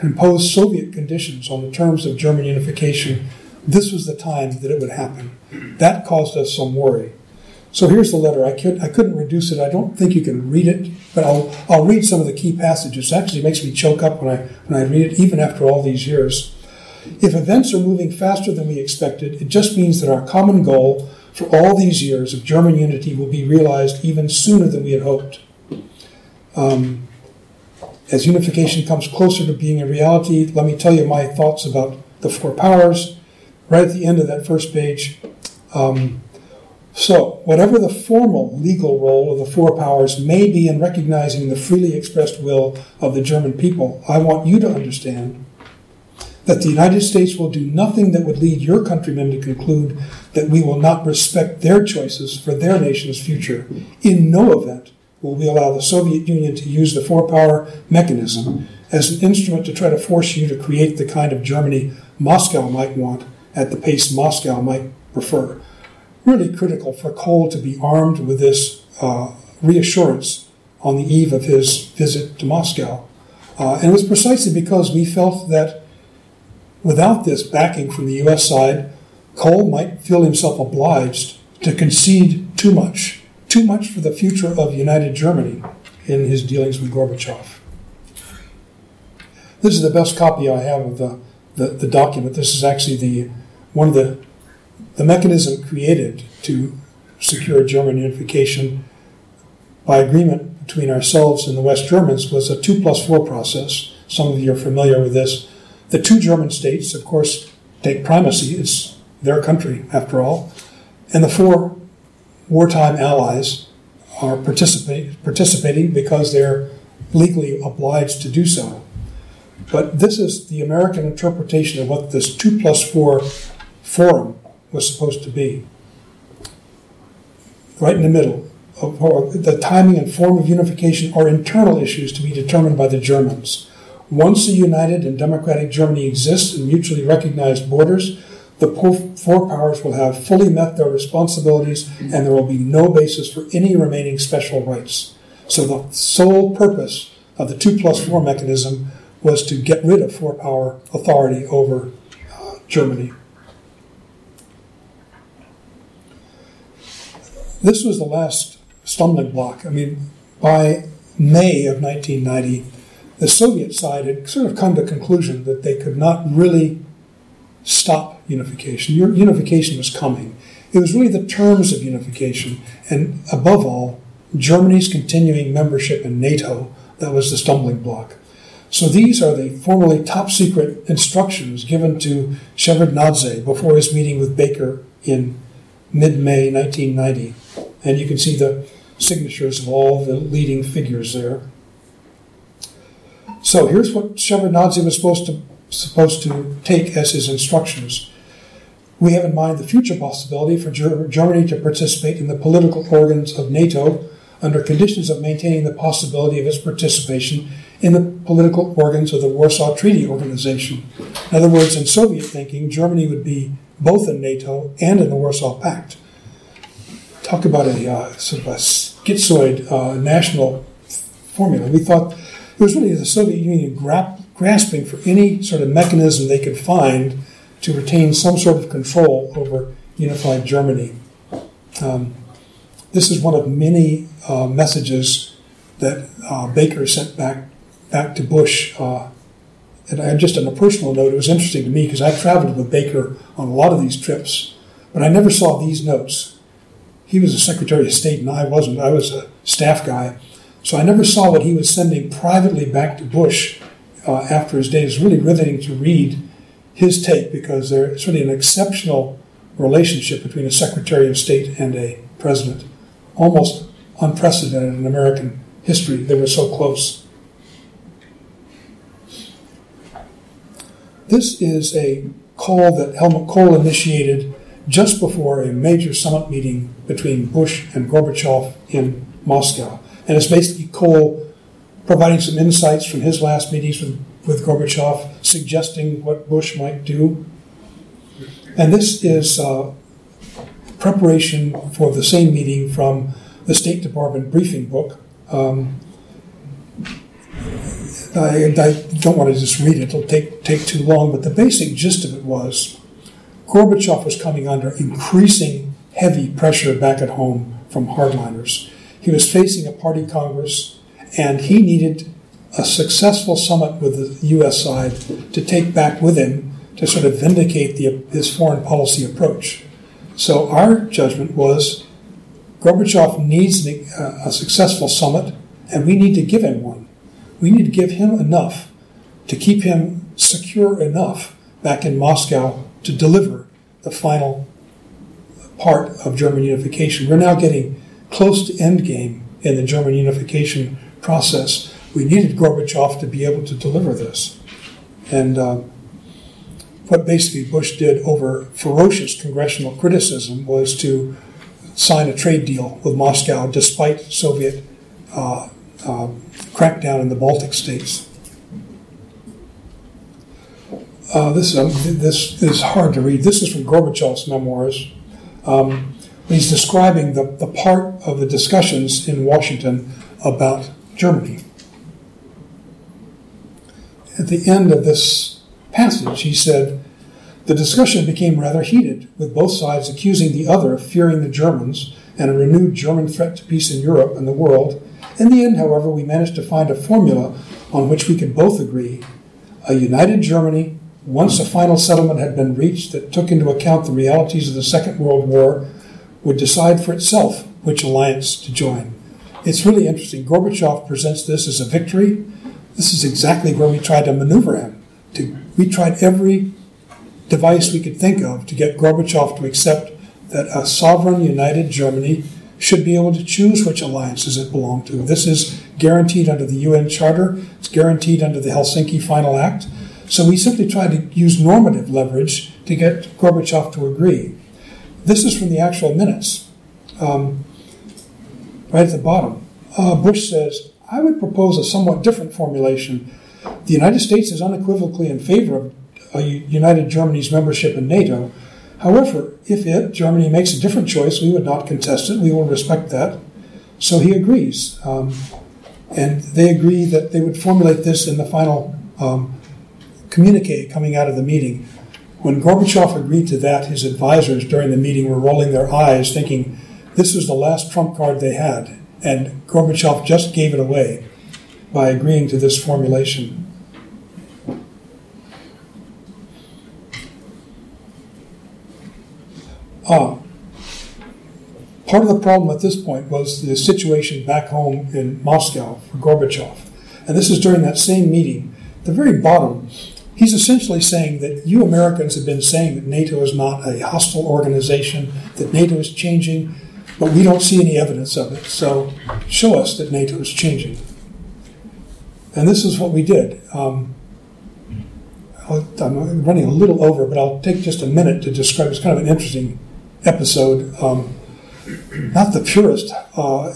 C: impose Soviet conditions on the terms of German unification, this was the time that it would happen. That caused us some worry. So here's the letter. I, could, I couldn't reduce it. I don't think you can read it, but I'll, I'll read some of the key passages. It actually makes me choke up when I, when I read it, even after all these years. If events are moving faster than we expected, it just means that our common goal for all these years of German unity will be realized even sooner than we had hoped. Um, as unification comes closer to being a reality, let me tell you my thoughts about the four powers right at the end of that first page. Um, so, whatever the formal legal role of the four powers may be in recognizing the freely expressed will of the German people, I want you to understand that the United States will do nothing that would lead your countrymen to conclude that we will not respect their choices for their nation's future. In no event will we allow the Soviet Union to use the four power mechanism as an instrument to try to force you to create the kind of Germany Moscow might want at the pace Moscow might prefer. Really critical for Kohl to be armed with this uh, reassurance on the eve of his visit to Moscow. Uh, and it was precisely because we felt that without this backing from the U.S. side, Kohl might feel himself obliged to concede too much, too much for the future of united Germany in his dealings with Gorbachev. This is the best copy I have of the, the, the document. This is actually the one of the the mechanism created to secure German unification by agreement between ourselves and the West Germans was a two plus four process. Some of you are familiar with this. The two German states, of course, take primacy. It's their country, after all. And the four wartime allies are participate, participating because they're legally obliged to do so. But this is the American interpretation of what this 2 plus 4 forum was supposed to be. Right in the middle. of, The timing and form of unification are internal issues to be determined by the Germans. Once a united and democratic Germany exists in mutually recognized borders, the four powers will have fully met their responsibilities and there will be no basis for any remaining special rights. So the sole purpose of the 2 plus 4 mechanism was to get rid of four power authority over uh, Germany. This was the last stumbling block. I mean, by May of 1990, the Soviet side had sort of come to a conclusion that they could not really stop unification. Unification was coming. It was really the terms of unification, and above all, Germany's continuing membership in NATO that was the stumbling block. So these are the formerly top secret instructions given to Shevardnadze before his meeting with Baker in mid May 1990. And you can see the signatures of all the leading figures there. So here's what Shevardnadze was supposed to supposed to take as his instructions. We have in mind the future possibility for Germany to participate in the political organs of NATO under conditions of maintaining the possibility of its participation in the political organs of the Warsaw Treaty Organization. In other words, in Soviet thinking, Germany would be both in NATO and in the Warsaw Pact. Talk about a uh, sort of a schizoid uh, national formula. We thought it was really the Soviet Union gra- grasping for any sort of mechanism they could find to retain some sort of control over unified Germany. Um, this is one of many uh, messages that uh, Baker sent back back to Bush. Uh, and I, just on a personal note, it was interesting to me because I traveled with Baker on a lot of these trips, but I never saw these notes. He was a Secretary of State, and I wasn't. I was a staff guy. So I never saw what he was sending privately back to Bush uh, after his day. It's really riveting to read his take because there's really an exceptional relationship between a Secretary of State and a president, almost unprecedented in American history. They were so close. This is a call that Helmut Kohl initiated just before a major summit meeting between Bush and Gorbachev in Moscow. And it's basically Kohl providing some insights from his last meetings with, with Gorbachev, suggesting what Bush might do. And this is uh, preparation for the same meeting from the State Department briefing book. Um, I, I, don't want to just read it, it'll take, take too long, but the basic gist of it was Gorbachev was coming under increasing heavy pressure back at home from hardliners. He was facing a party Congress, and he needed a successful summit with the U.S. side to take back with him to sort of vindicate the, his foreign policy approach. So our judgment was Gorbachev needs a, uh, a successful summit, and we need to give him one. We need to give him enough to keep him secure enough back in Moscow to deliver the final part of German unification. We're now getting close to endgame in the German unification process. We needed Gorbachev to be able to deliver this. And uh, what basically Bush did over ferocious congressional criticism was to sign a trade deal with Moscow despite Soviet uh, uh, crackdown in the Baltic states. Uh, this, um, this is hard to read. This is from Gorbachev's memoirs. Um, he's describing the, the part of the discussions in Washington about Germany. At the end of this passage, he said, The discussion became rather heated, with both sides accusing the other of fearing the Germans and a renewed German threat to peace in Europe and the world. In the end, however, we managed to find a formula on which we could both agree a united Germany, once a final settlement had been reached that took into account the realities of the Second World War, would decide for itself which alliance to join. It's really interesting. Gorbachev presents this as a victory. This is exactly where we tried to maneuver him. To, we tried every device we could think of to get Gorbachev to accept that a sovereign, united Germany should be able to choose which alliances it belonged to. This is guaranteed under the UN Charter, it's guaranteed under the Helsinki Final Act. So we simply tried to use normative leverage to get Gorbachev to agree. This is from the actual minutes, um, right at the bottom. Uh, Bush says, I would propose a somewhat different formulation. The United States is unequivocally in favor of uh, United Germany's membership in NATO. However, if it, Germany, makes a different choice, we would not contest it. We will respect that. So he agrees. Um, and they agree that they would formulate this in the final um, communique coming out of the meeting. When Gorbachev agreed to that, his advisors during the meeting were rolling their eyes, thinking this was the last trump card they had. And Gorbachev just gave it away by agreeing to this formulation. Ah, part of the problem at this point was the situation back home in Moscow for Gorbachev. And this is during that same meeting. The very bottom, he's essentially saying that you Americans have been saying that NATO is not a hostile organization, that NATO is changing, but we don't see any evidence of it. So show us that NATO is changing. And this is what we did. Um, I'm running a little over, but I'll take just a minute to describe. It's kind of an interesting episode, um, not the purest uh,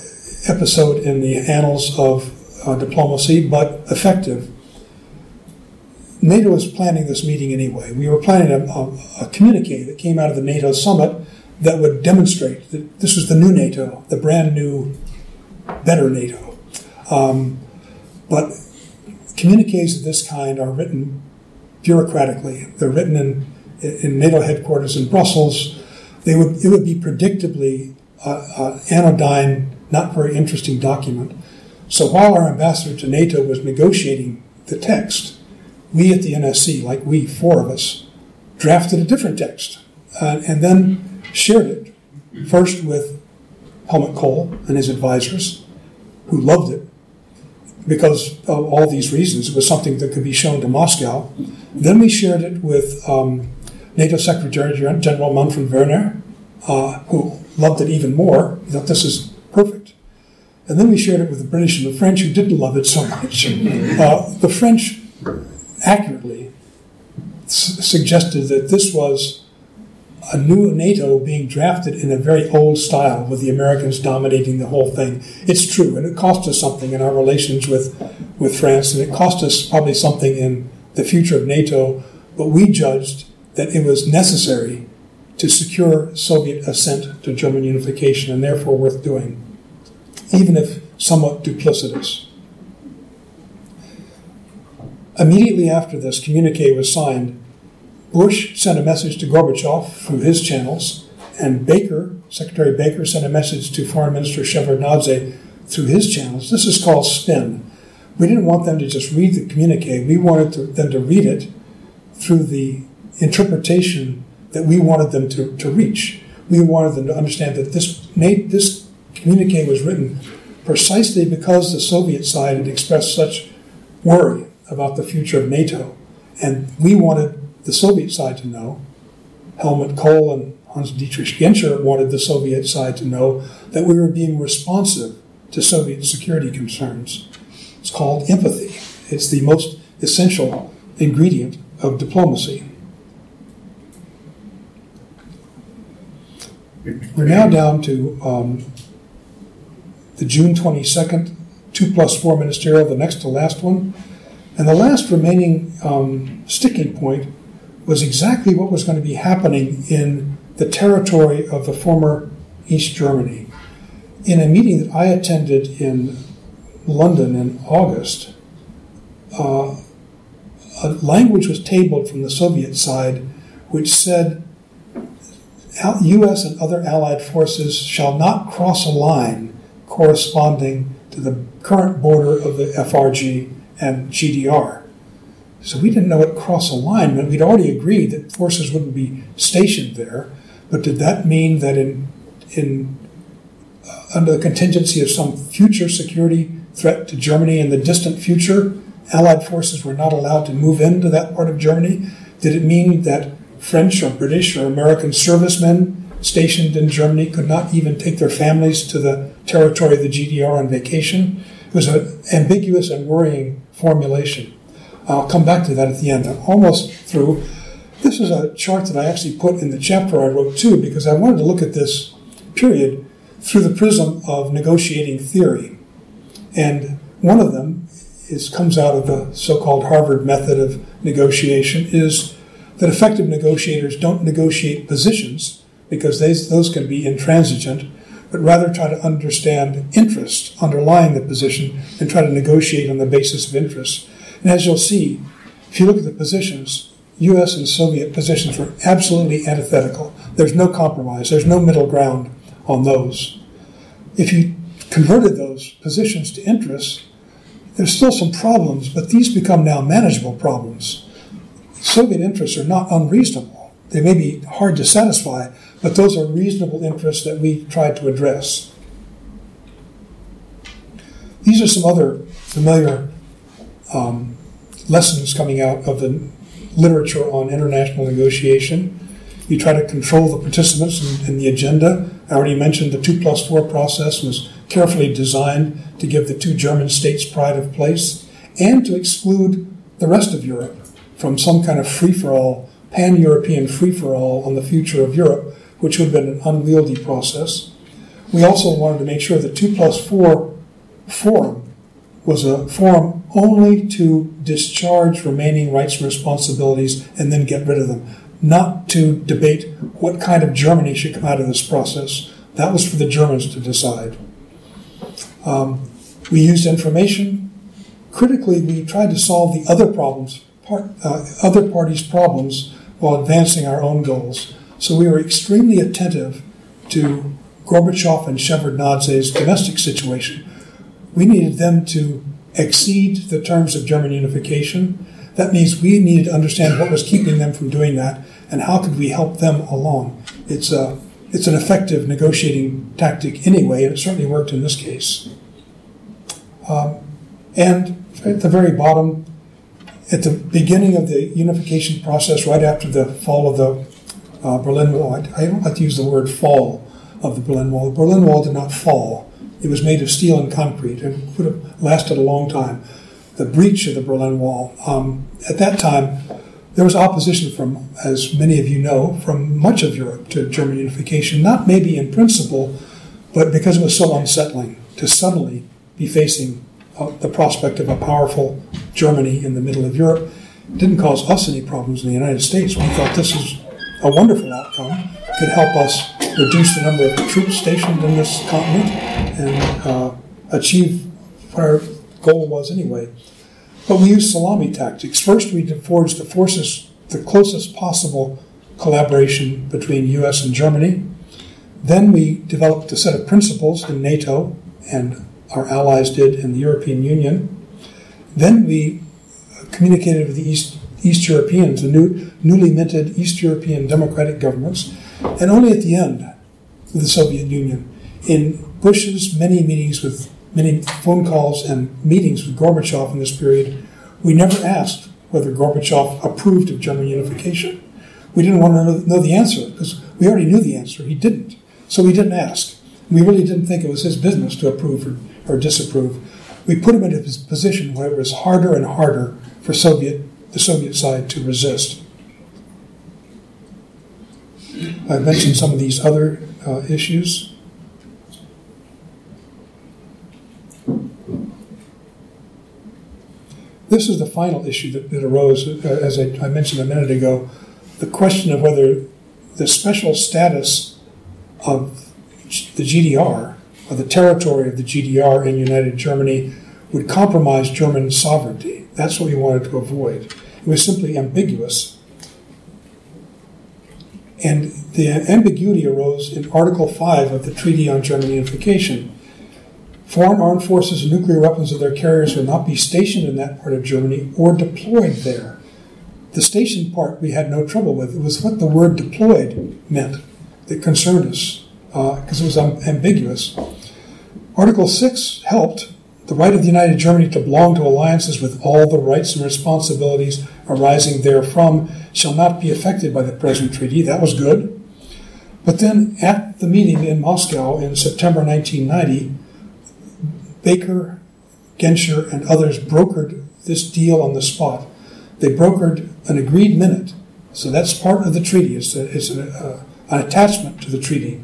C: episode in the annals of uh, diplomacy, but effective. NATO was planning this meeting anyway. We were planning a, a, a communique that came out of the NATO summit that would demonstrate that this was the new NATO, the brand new, better NATO. Um, but communiques of this kind are written bureaucratically. They're written in, in NATO headquarters in Brussels they would, it would be predictably an anodyne, not very interesting document. So while our ambassador to NATO was negotiating the text, we at the NSC, like we, four of us, drafted a different text uh, and then shared it first with Helmut Kohl and his advisors, who loved it because of all these reasons. It was something that could be shown to Moscow. Then we shared it with um, NATO Secretary General Manfred Wörner, uh, who loved it even more. He thought this is perfect. And then we shared it with the British and the French, who didn't love it so much. Uh, the French accurately s- suggested that this was a new NATO being drafted in a very old style, with the Americans dominating the whole thing. It's true, and it cost us something in our relations with, with France, and it cost us probably something in the future of NATO, but we judged that it was necessary to secure Soviet assent to German unification and therefore worth doing, even if somewhat duplicitous. Immediately after this communique was signed, Bush sent a message to Gorbachev through his channels, and Baker, Secretary Baker, sent a message to Foreign Minister Shevardnadze through his channels. This is called spin. We didn't want them to just read the communique. We wanted to, them to read it through the interpretation that we wanted them to, to reach. We wanted them to understand that this, this communique was written precisely because the Soviet side had expressed such worry about the future of NATO. And we wanted the Soviet side to know. Helmut Kohl and Hans Dietrich Genscher wanted the Soviet side to know that we were being responsive to Soviet security concerns. It's called empathy. It's the most essential ingredient of diplomacy. We're now down to um, the June 22nd, 2 plus 4 ministerial, the next to last one. And the last remaining um, sticking point was exactly what was going to be happening in the territory of the former East Germany. In a meeting that I attended in London in August, uh, a language was tabled from the Soviet side which said U.S. and other Allied forces shall not cross a line corresponding to the current border of the FRG and GDR. So we didn't know what cross a line meant. We'd already agreed that forces wouldn't be stationed there, but did that mean that in in uh, under the contingency of some future security threat to Germany in the distant future, Allied forces were not allowed to move into that part of Germany? Did it mean that French or British or American servicemen stationed in Germany could not even take their families to the territory of the GDR on vacation? It was an ambiguous and worrying formulation. I'll come back to that at the end. I'm almost through. This is a chart that I actually put in the chapter I wrote too, because I wanted to look at this period through the prism of negotiating theory. And one of them is comes out of the so-called Harvard method of negotiation is that effective negotiators don't negotiate positions because they, those can be intransigent, but rather try to understand interest underlying the position and try to negotiate on the basis of interest. And as you'll see, if you look at the positions, US and Soviet positions were absolutely antithetical. There's no compromise, there's no middle ground on those. If you converted those positions to interests, there's still some problems, but these become now manageable problems. Soviet interests are not unreasonable. They may be hard to satisfy, but those are reasonable interests that we try to address. These are some other familiar um, lessons coming out of the literature on international negotiation. You try to control the participants in the agenda. I already mentioned the 2 plus 4 process was carefully designed to give the two German states pride of place and to exclude the rest of Europe from some kind of free for all, pan European free for all on the future of Europe, which would have been an unwieldy process. We also wanted to make sure that 2 plus 4 forum was a forum only to discharge remaining rights and responsibilities and then get rid of them, not to debate what kind of Germany should come out of this process. That was for the Germans to decide. Um, we used information. Critically, we tried to solve the other problems, part, uh, other parties' problems, while advancing our own goals. So we were extremely attentive to Gorbachev and Shevardnadze's domestic situation. We needed them to exceed the terms of German unification. That means we needed to understand what was keeping them from doing that and how could we help them along. It's a it's an effective negotiating tactic anyway, and it certainly worked in this case. Um, and at the very bottom, at the beginning of the unification process, right after the fall of the uh, Berlin Wall, I, I, don't like to use the word fall of the Berlin Wall. The Berlin Wall did not fall. It was made of steel and concrete and would have lasted a long time. The breach of the Berlin Wall, um, at that time, there was opposition from, as many of you know, from much of Europe to German unification, not maybe in principle, but because it was so unsettling to suddenly be facing uh, the prospect of a powerful Germany in the middle of Europe. It didn't cause us any problems in the United States. We thought this was a wonderful outcome, could help us reduce the number of troops stationed in this continent and uh, achieve what our goal was anyway. But we used salami tactics. First, we forged the forces, the closest possible collaboration between US and Germany. Then we developed a set of principles in NATO, and our allies did in the European Union. Then we communicated with the East, East Europeans, the new, newly minted East European democratic governments, and only at the end with the Soviet Union. In Bush's many meetings with many phone calls and meetings with Gorbachev in this period, we never asked whether Gorbachev approved of German unification. We didn't want to know the answer because we already knew the answer. He didn't. So we didn't ask. We really didn't think it was his business to approve or, or disapprove. We put him in a position where it was harder and harder for Soviet, the Soviet side to resist. I've mentioned some of these other uh, issues. This is the final issue that, that arose, uh, as I, I mentioned a minute ago, the question of whether the special status of the GDR, or the territory of the GDR in United Germany, would compromise German sovereignty. That's what we wanted to avoid. It was simply ambiguous. And the ambiguity arose in Article 5 of the Treaty on German Unification. Foreign armed forces and nuclear weapons of their carriers will not be stationed in that part of Germany or deployed there. The station part we had no trouble with. It was what the word deployed meant that concerned us because uh, it was ambiguous. Article 6 helped the right of the United Germany to belong to alliances with all the rights and responsibilities arising therefrom shall not be affected by the present treaty. That was good. But then at the meeting in Moscow in September 1990, Baker, Genscher, and others brokered this deal on the spot. They brokered an agreed minute. So that's part of the treaty. It's, a, it's a, uh, an attachment to the treaty.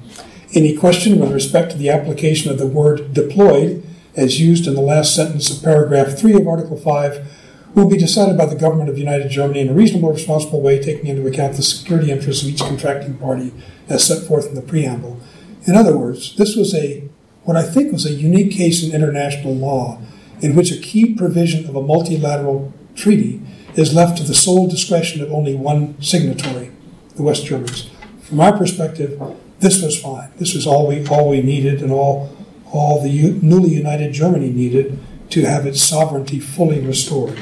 C: Any question with respect to the application of the word deployed as used in the last sentence of paragraph 3 of Article 5, will be decided by the government of United Germany in a reasonable, responsible way, taking into account the security interests of each contracting party as set forth in the preamble. In other words, this was a what I think was a unique case in international law in which a key provision of a multilateral treaty is left to the sole discretion of only one signatory, the West Germans. From our perspective, this was fine. This was all we all we needed and all all the newly united Germany needed to have its sovereignty fully restored.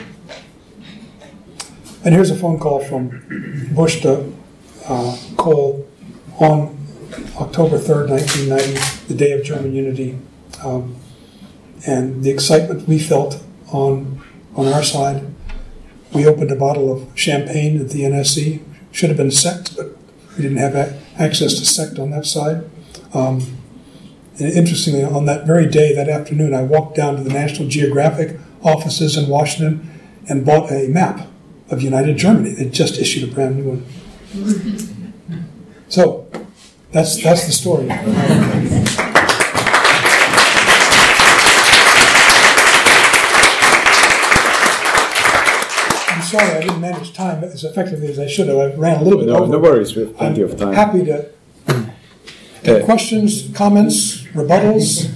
C: And here's a phone call from Bush to uh, on October 3rd, 1990, the day of German unity, um, and the excitement we felt on, on our side. We opened a bottle of champagne at the NSC. Should have been Sekt, but we didn't have a- access to Sekt on that side. Um, and interestingly, on that very day, that afternoon, I walked down to the National Geographic offices in Washington and bought a map of United Germany. They just issued a brand new one. So that's that's the story. I'm sorry I didn't manage time as effectively as I should have. I ran a little bit
B: No,
C: over.
B: no worries. We have plenty
C: I'm
B: of time.
C: happy to
B: Uh,
C: questions, comments, rebuttals.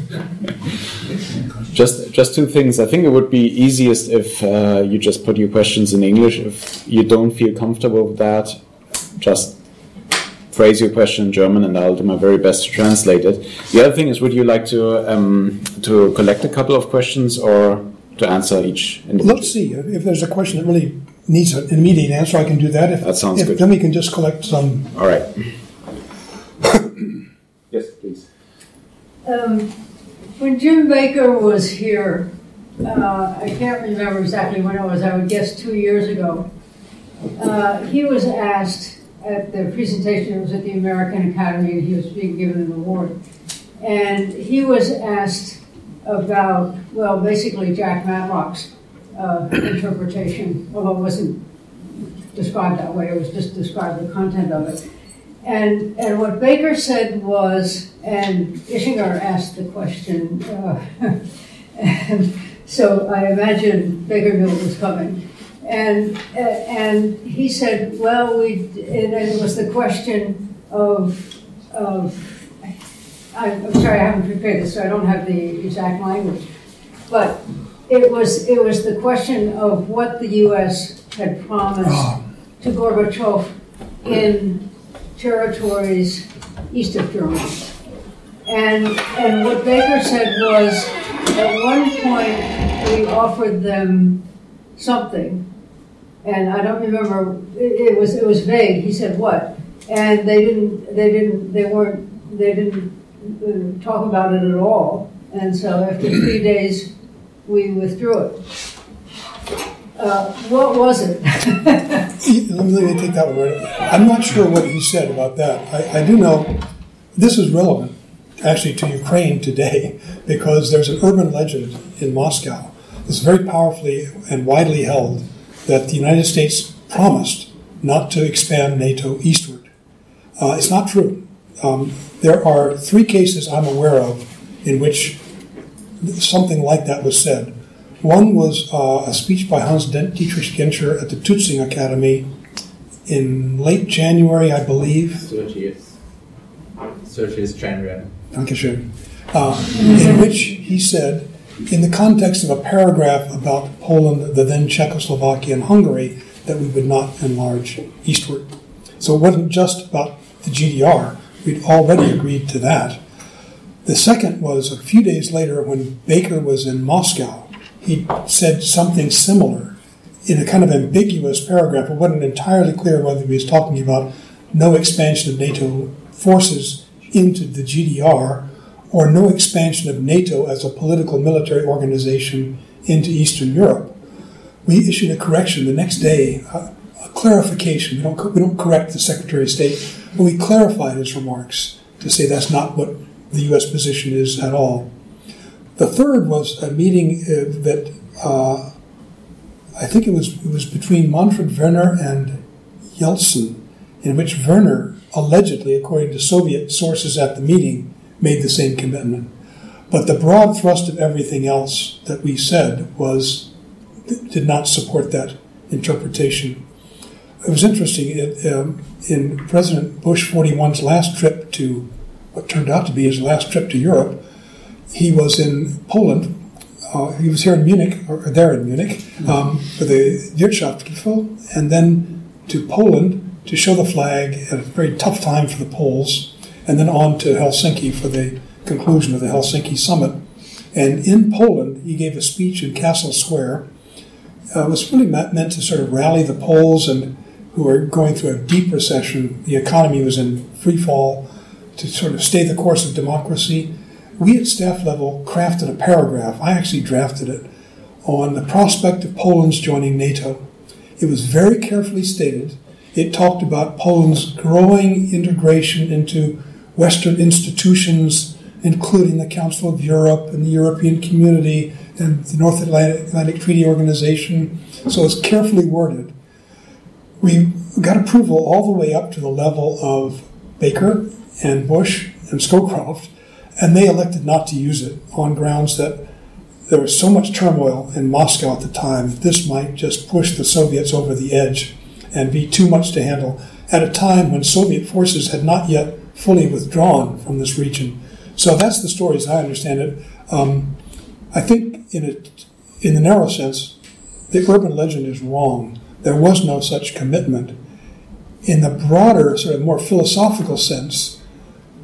B: Just, just two things. I think it would be easiest if uh, you just put your questions in English. If you don't feel comfortable with that, just phrase your question in German, and I'll do my very best to translate it. The other thing is, would you like to um, to collect a couple of questions or to answer each individual?
C: Let's see if if there's a question that really needs an immediate answer. I can do that. If,
B: That sounds
C: if,
B: good.
C: Then we can just collect some.
B: All right. <coughs> yes, please.
E: Um, when Jim Baker was here, uh, I can't remember exactly when it was, I would guess two years ago, uh, he was asked at the presentation, it was at the American Academy, and he was being given an award. And he was asked about, well, basically Jack Matlock's uh, interpretation, although it wasn't described that way, it was just described the content of it. And, and what Baker said was, and Ischinger asked the question, uh, <laughs> and so I imagine Baker knew it was coming. And, uh, and he said, well, we, and it was the question of, of I'm I'm sorry, I haven't prepared this, so I don't have the exact language. But it was, it was the question of what the U.S. had promised to Gorbachev in territories east of Germany. And, and what Baker said was, at one point, we offered them something, and I don't remember, it, it was, it was vague, he said what? And they didn't, they didn't, they weren't, they didn't uh, talk about it at all. And so after three days, we withdrew it. Uh, what was it? <laughs>
C: Let me, take that one. I'm not sure what he said about that. I, I do know this is relevant actually to Ukraine today because there's an urban legend in Moscow that's very powerfully and widely held that the United States promised not to expand NATO eastward. Uh, it's not true. um, there are three cases I'm aware of in which something like that was said. One was uh, a speech by Hans Dietrich Genscher at the Tutzing Academy in late January, I believe.
D: 30th. 30th January.
C: Dankeschön. Uh, in which he said, in the context of a paragraph about Poland, the then Czechoslovakia, and Hungary, that we would not enlarge eastward. So it wasn't just about the GDR, we'd already agreed to that. The second was a few days later when Baker was in Moscow, he said something similar in a kind of ambiguous paragraph. It wasn't entirely clear whether he was talking about no expansion of NATO forces into the GDR or no expansion of NATO as a political military organization into Eastern Europe. We issued a correction the next day, a, a clarification. We don't, we don't correct the Secretary of State, but we clarified his remarks to say that's not what the U.S. position is at all. The third was a meeting uh, that uh, I think it was it was between Manfred Wörner and Yeltsin, in which Wörner allegedly, according to Soviet sources at the meeting, made the same commitment. But the broad thrust of everything else that we said was did not support that interpretation. It was interesting it, um, in President Bush 41's last trip to what turned out to be his last trip to Europe. He was in Poland. Uh, he was here in Munich, or there in Munich, um, for the Wirtschaftsgipfel, and then to Poland to show the flag at a very tough time for the Poles, and then on to Helsinki for the conclusion of the Helsinki summit. And in Poland, he gave a speech in Castle Square. Uh, it was really meant to sort of rally the Poles and who were going through a deep recession. The economy was in free fall to sort of stay the course of democracy. We at staff level crafted a paragraph. I actually drafted it on the prospect of Poland's joining NATO. It was very carefully stated. It talked about Poland's growing integration into Western institutions, including the Council of Europe and the European Community and the North Atlantic Treaty Organization. So it's carefully worded. We got approval all the way up to the level of Baker and Bush and Scowcroft, and they elected not to use it on grounds that there was so much turmoil in Moscow at the time that this might just push the Soviets over the edge and be too much to handle at a time when Soviet forces had not yet fully withdrawn from this region. So that's the story as I understand it. Um, I think, in, a, in the narrow sense, the urban legend is wrong. There was no such commitment. In the broader, sort of more philosophical sense,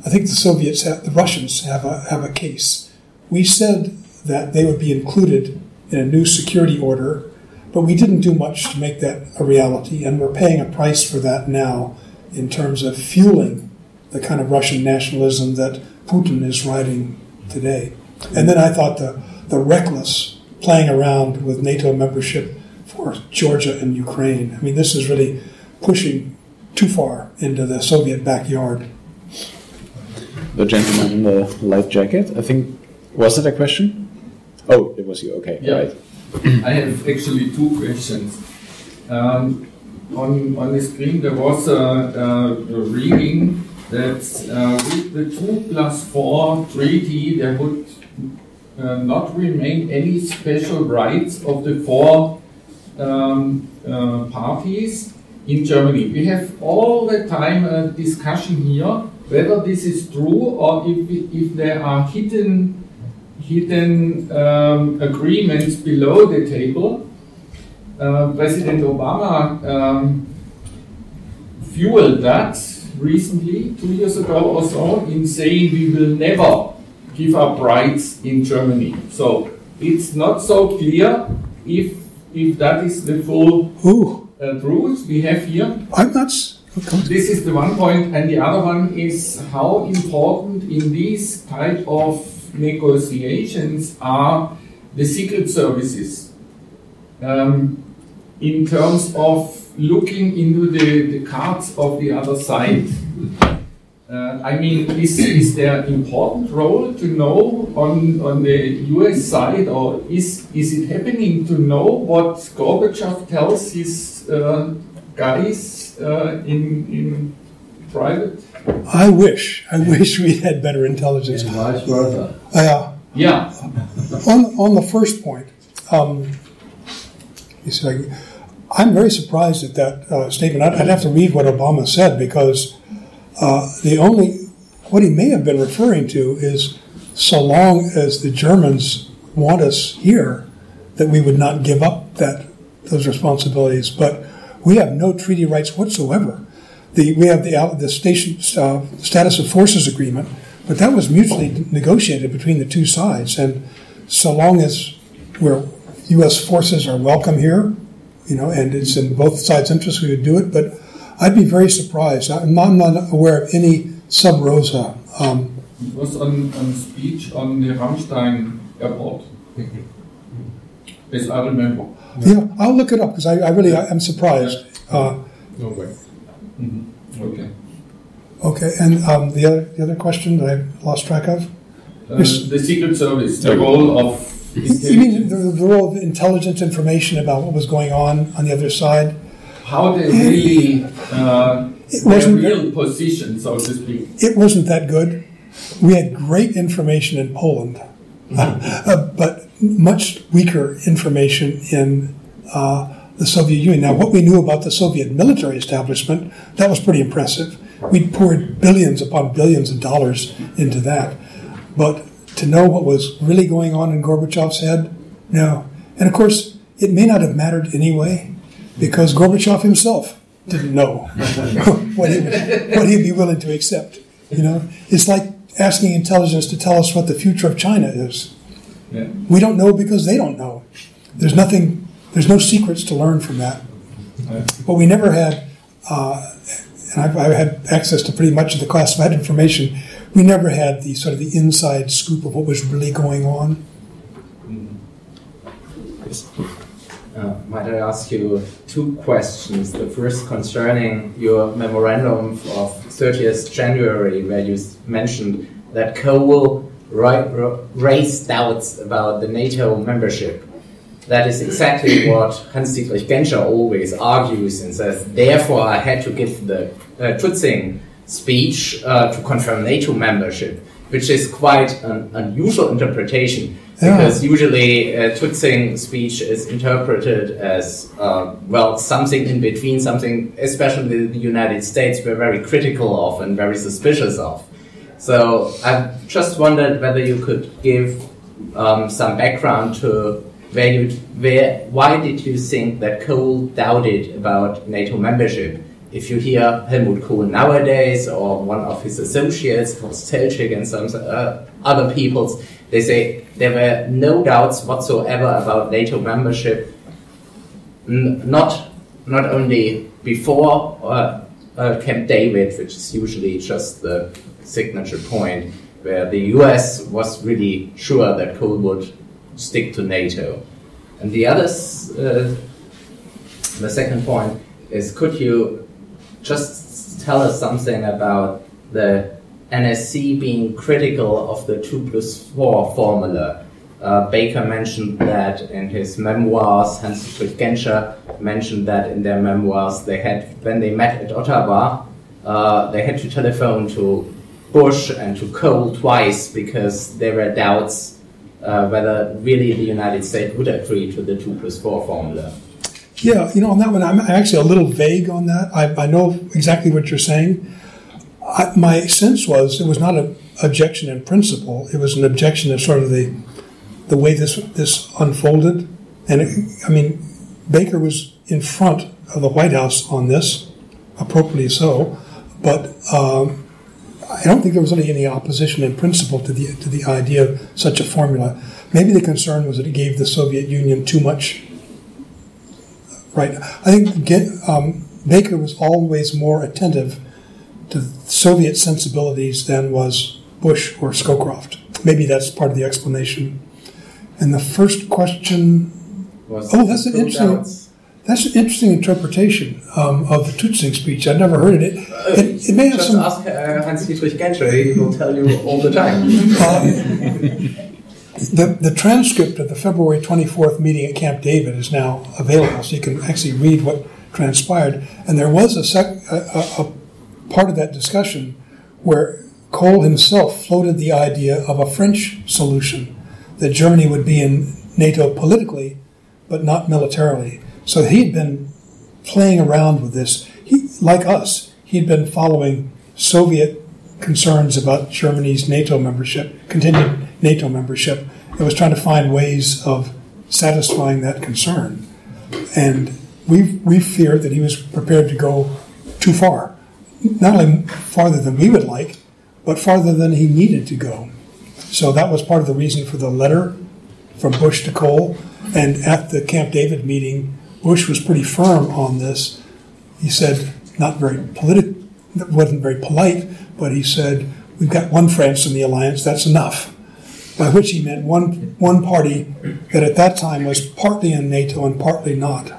C: I think the Soviets, have, the Russians have a, have a case. We said that they would be included in a new security order, but we didn't do much to make that a reality, and we're paying a price for that now in terms of fueling the kind of Russian nationalism that Putin is riding today. And then I thought the, the reckless playing around with NATO membership for Georgia and Ukraine. I mean, this is really pushing too far into the Soviet backyard.
B: The gentleman in the light jacket, I think, was it a question? Oh, it was you. Okay,
F: yeah.
B: right.
F: I have actually two questions. Um, on, on the screen, there was a, a, a reading that uh, with the 2 plus 4 treaty, there would uh, not remain any special rights of the four um, uh, parties in Germany. We have all the time a discussion here whether this is true or if, if there are hidden, hidden um, agreements below the table. Uh, President Obama um, fueled that recently, two years ago or so, in saying we will never give up rights in Germany. So it's not so clear if if that is the full uh, truth we have here.
C: I'm not.
F: This is the one point, and the other one is how important in these type of negotiations are the secret services um, in terms of looking into the, the cards of the other side. Uh, I mean, is, is there important role to know on, on the US side, or is, is it happening to know what Gorbachev tells his uh, guys uh, in, in private?
C: I wish. I <laughs> wish we had better intelligence.
D: And vice versa.
C: Uh,
F: Yeah.
C: on, on the first point, um, you see, I, am very surprised at that uh, statement. I'd, I'd, have to read what Obama said because uh, the only what he may have been referring to is so long as the Germans want us here, that we would not give up that those responsibilities. But we have no treaty rights whatsoever. The, we have the, the station, uh, status of forces agreement, but that was mutually negotiated between the two sides. And so long as we're, U.S. forces are welcome here, you know, and it's in both sides' interest, we would do it. But I'd be very surprised. I'm not, I'm not aware of any sub rosa. Um,
F: it was on, on speech on the Ramstein airport, <laughs> as I remember.
C: Yeah, I'll look it up because I, I, really I, am surprised. Uh,
F: no way. Mm-hmm. Okay.
C: Okay, and um, the other the other question that I lost track of.
F: Uh, the Secret Service, the role of.
C: You mean the, the, role of intelligence information about what was going on on the other side?
F: How they really uh, it wasn't real that, position, so to speak.
C: It wasn't that good. We had great information in Poland, mm-hmm. <laughs> uh, but much weaker information in uh, the Soviet Union. Now, what we knew about the Soviet military establishment, that was pretty impressive. We poured billions upon billions of dollars into that. But to know what was really going on in Gorbachev's head, no. And of course, it may not have mattered anyway, because Gorbachev himself didn't know <laughs> what, he what he'd be willing to accept. You know, it's like asking intelligence to tell us what the future of China is. Yeah. We don't know because they don't know. There's nothing. There's no secrets to learn from that. Yeah. But we never had, uh, and I've, I've, had access to pretty much of the classified information. We never had the sort of the inside scoop of what was really going on.
G: Uh, might I ask you two questions? The first concerning your memorandum of 30th January, where you mentioned that Kohl raised doubts about the NATO membership. That is exactly <coughs> what Hans-Dietrich Genscher always argues and says, therefore I had to give the uh, Tutzing speech uh, to confirm NATO membership, which is quite an unusual interpretation yeah. because usually uh, Tutzing speech is interpreted as, uh, well, something in between, something especially the United States were very critical of and very suspicious of. So I just wondered whether you could give um, some background to where you, where, why did you think that Kohl doubted about NATO membership? If you hear Helmut Kohl nowadays or one of his associates, Horst Teltschik and some uh, other peoples, they say there were no doubts whatsoever about NATO membership, not, not only before uh, uh, Camp David, which is usually just the signature point where the US was really sure that Kohl would stick to NATO. And the other, uh, the second point is could you just tell us something about the NSC being critical of the 2 plus 4 formula? Uh, Baker mentioned that in his memoirs, Hans-Dietrich Genscher mentioned that in their memoirs, they had, when they met at Ottawa, uh, they had to telephone to Bush and to Kohl twice because there were doubts uh, whether really the United States would agree to the 2 plus 4 formula.
C: Yeah, you know, on that one, I'm actually a little vague on that. I, I know exactly what you're saying. I, my sense was it was not an objection in principle, it was an objection to sort of the, the way this, this unfolded. And it, I mean, Baker was in front of the White House on this, appropriately so, but um, I don't think there was any, any opposition in principle to the to the idea of such a formula. Maybe the concern was that it gave the Soviet Union too much. Right. I think get, um, Baker was always more attentive to Soviet sensibilities than was Bush or Scowcroft. Maybe that's part of the explanation. And the first question. Was oh, that's an interesting. Doubts that's an interesting interpretation um, of the Tutzing speech. I've never heard of it. It,
G: it may have Just some. ask uh, Hans Dietrich Genscher; he will tell you all the time. Uh,
C: the, the transcript of the February 24th meeting at Camp David is now available, so you can actually read what transpired. And there was a, sec, a, a, part of that discussion where Kohl himself floated the idea of a French solution that Germany would be in NATO politically, but not militarily. So he'd been playing around with this. He, like us, he'd been following Soviet concerns about Germany's NATO membership, continued NATO membership, and was trying to find ways of satisfying that concern. And we we feared that he was prepared to go too far, not only farther than we would like, but farther than he needed to go. So that was part of the reason for the letter from Bush to Kohl. And at the Camp David meeting, Bush was pretty firm on this. He said, not very politic, wasn't very polite, but he said, "We've got one France in the alliance. That's enough." By which he meant one one party that at that time was partly in NATO and partly not.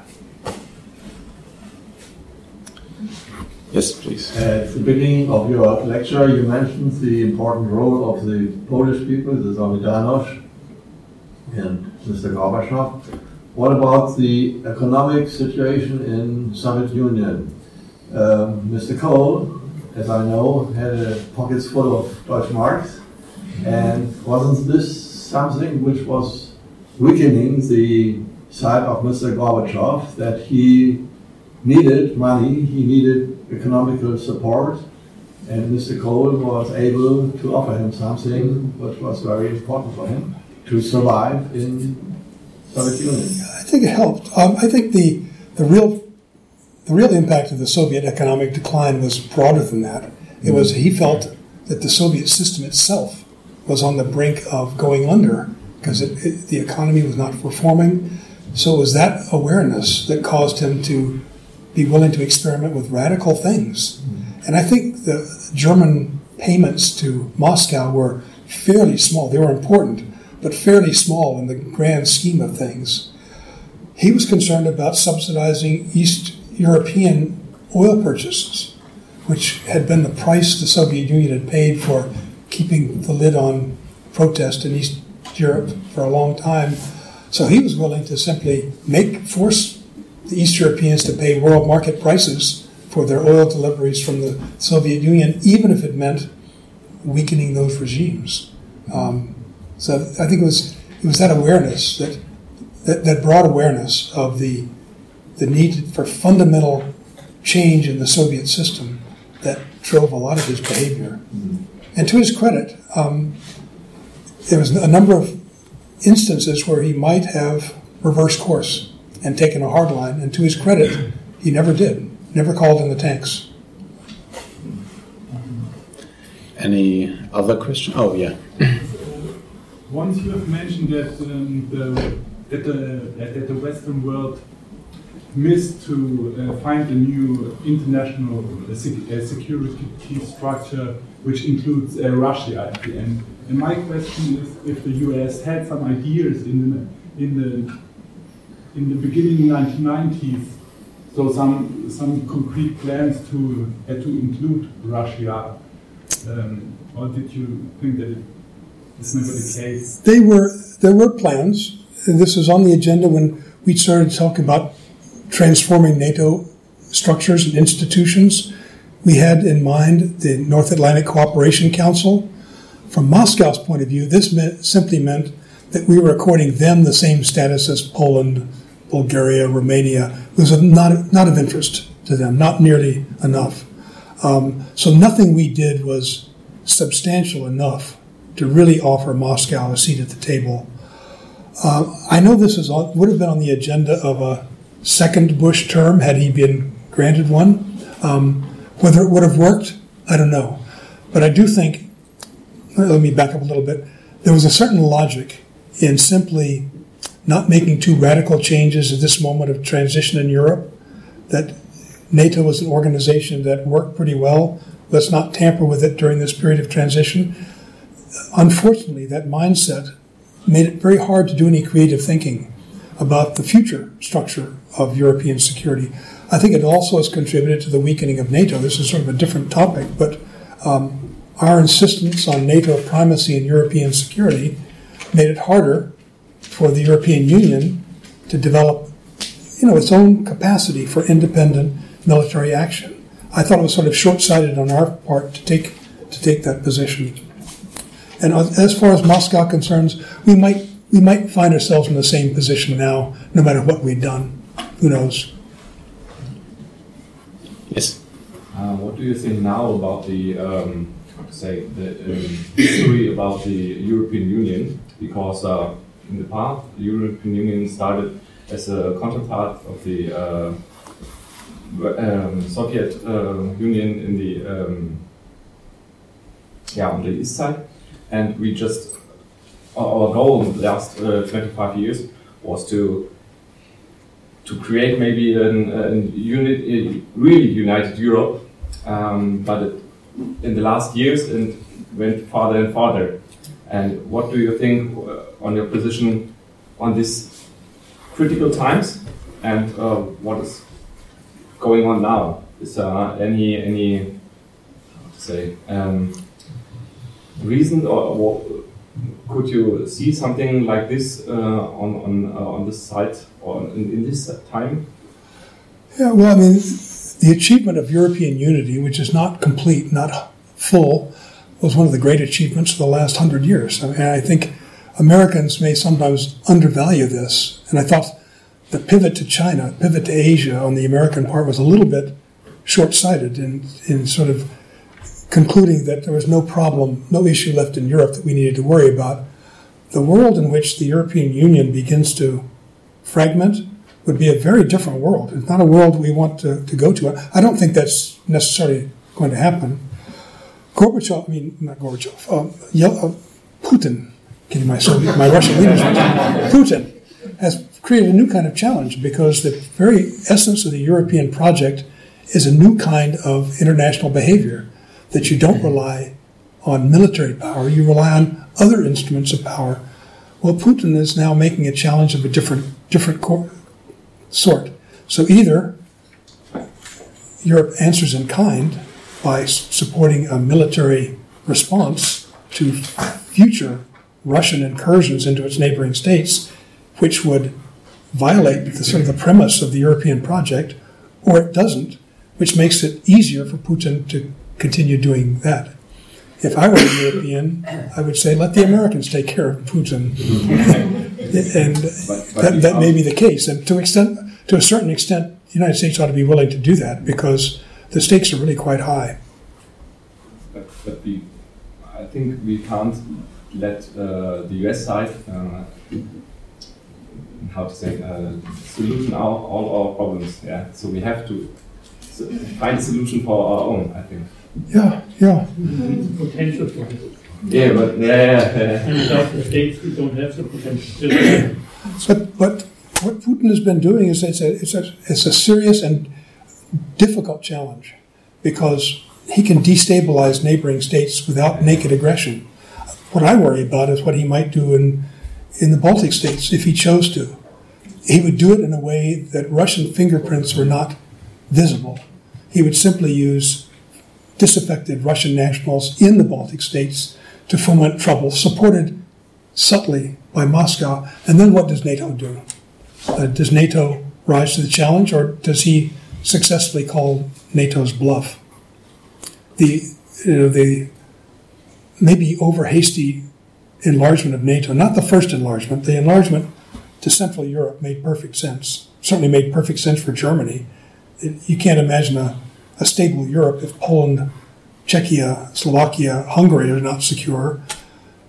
B: Yes, please.
H: At the beginning of your lecture, you mentioned the important role of the Polish people, the Solidarność, and Mr. Gorbachev. What about the economic situation in Soviet Union? Um, Mr. Kohl, as I know, had a pockets full of Deutschmarks, and wasn't this something which was weakening the side of Mr. Gorbachev that he needed money, he needed economical support, and Mr. Kohl was able to offer him something which was very important for him to survive in Union.
C: I think it helped. Um, I think the the real the real impact of the Soviet economic decline was broader than that. It was he felt that the Soviet system itself was on the brink of going under because the economy was not performing. So it was that awareness that caused him to be willing to experiment with radical things. And I think the German payments to Moscow were fairly small. They were important, but fairly small in the grand scheme of things. He was concerned about subsidizing East European oil purchases, which had been the price the Soviet Union had paid for keeping the lid on protest in East Europe for a long time. So he was willing to simply make force the East Europeans to pay world market prices for their oil deliveries from the Soviet Union, even if it meant weakening those regimes. Um, so I think it was it was that awareness that, that that broad awareness of the the need for fundamental change in the Soviet system that drove a lot of his behavior. And to his credit, um, there was a number of instances where he might have reversed course and taken a hard line. And to his credit, he never did. Never called in the tanks.
B: Any other question? Oh, yeah. <clears throat>
I: Once you have mentioned that um, the, that the that the Western world missed to uh, find a new international uh, uh, security structure which includes uh, Russia at the end. And my question is if the US had some ideas in the, in the in the beginning 1990s, so some some concrete plans to uh, to include Russia, um, or did you think that it is never the case?
C: They were there were plans. This was on the agenda when we started talking about transforming NATO structures and institutions. We had in mind the North Atlantic Cooperation Council. From Moscow's point of view, this meant, simply meant that we were according them the same status as Poland, Bulgaria, Romania, It was not, not of interest to them, not nearly enough. Um, so nothing we did was substantial enough to really offer Moscow a seat at the table. Uh, I know this is would have been on the agenda of a second Bush term had he been granted one. Um, whether it would have worked, I don't know. But I do think, let me back up a little bit, there was a certain logic in simply not making too radical changes at this moment of transition in Europe, that NATO was an organization that worked pretty well. Let's not tamper with it during this period of transition. Unfortunately, that mindset made it very hard to do any creative thinking about the future structure of European security. I think it also has contributed to the weakening of NATO. This is sort of a different topic, but um, our insistence on NATO primacy in European security made it harder for the European Union to develop, you know, its own capacity for independent military action. I thought it was sort of short-sighted on our part to take to take that position. And as far as Moscow concerns, we might we might find ourselves in the same position now, no matter what we've done. Who knows?
J: Yes.
K: Uh, what do you think now about the um, say the um, history about the European Union? Because uh, in the past, the European Union started as a counterpart of the uh, um, Soviet uh, Union in the um, yeah on the east side, and we just our goal in the last uh, 25 years was to to create maybe an, a unit, a really united Europe, um, but it, in the last years it went farther and farther. And what do you think uh, on your position on these critical times and uh, what is going on now? Is there any any how to say um, reason or, could you see something like this uh, on on uh, on this site or in, in this time?
C: Yeah, well, I mean, the achievement of European unity, which is not complete, not full, was one of the great achievements of the last hundred years. I mean, I think Americans may sometimes undervalue this, and I thought the pivot to China, pivot to Asia on the American part was a little bit short-sighted in, in sort of concluding that there was no problem, no issue left in Europe that we needed to worry about. The world in which the European Union begins to fragment would be a very different world. It's not a world we want to, to go to. I don't think that's necessarily going to happen. Gorbachev, I mean, not Gorbachev, um, uh, Putin, getting my, my Russian leaders, <laughs> Putin has created a new kind of challenge because the very essence of the European project is a new kind of international behavior that you don't rely on military power, you rely on other instruments of power. Well, Putin is now making a challenge of a different, different sort. So either Europe answers in kind by supporting a military response to future Russian incursions into its neighboring states, which would violate the sort of the premise of the European project, or it doesn't, which makes it easier for Putin to continue doing that. If I were a European, I would say let the Americans take care of Putin, <laughs> and that, that may be the case. And to extent, to a certain extent, the United States ought to be willing to do that because the stakes are really quite high.
K: But, but we, I think we can't let uh, the U.S. side, uh, how to say, uh, solution all, all our problems. Yeah, so we have to find a solution for our own. I think.
C: Yeah, yeah.
L: potential for it.
K: Yeah, but yeah, yeah,
L: yeah. And without the states, we don't have the potential.
C: but but what Putin has been doing is it's a it's a it's a serious and difficult challenge because he can destabilize neighboring states without naked aggression. What I worry about is what he might do in in the Baltic states if he chose to. He would do it in a way that Russian fingerprints were not visible. He would simply use disaffected Russian nationals in the Baltic states to foment trouble, supported subtly by Moscow. And then what does NATO do? Uh, does NATO rise to the challenge, or does he successfully call NATO's bluff? The you know the maybe over hasty enlargement of NATO, not the first enlargement, the enlargement to Central Europe made perfect sense. Certainly made perfect sense for Germany. It, you can't imagine a a stable Europe if Poland, Czechia, Slovakia, Hungary are not secure.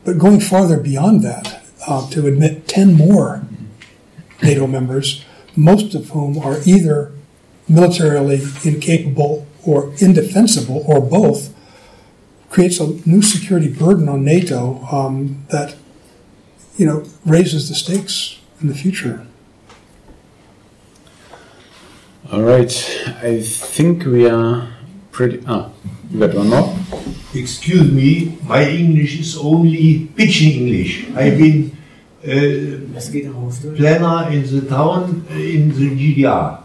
C: But going farther beyond that, uh, to admit 10 more NATO members, most of whom are either militarily incapable or indefensible or both, creates a new security burden on NATO um, that you know raises the stakes in the future.
J: All right, I think we are pretty. Ah, you got one more?
M: Excuse me, my English is only pidgin English. I've been uh, planner in the town uh, in the GDR.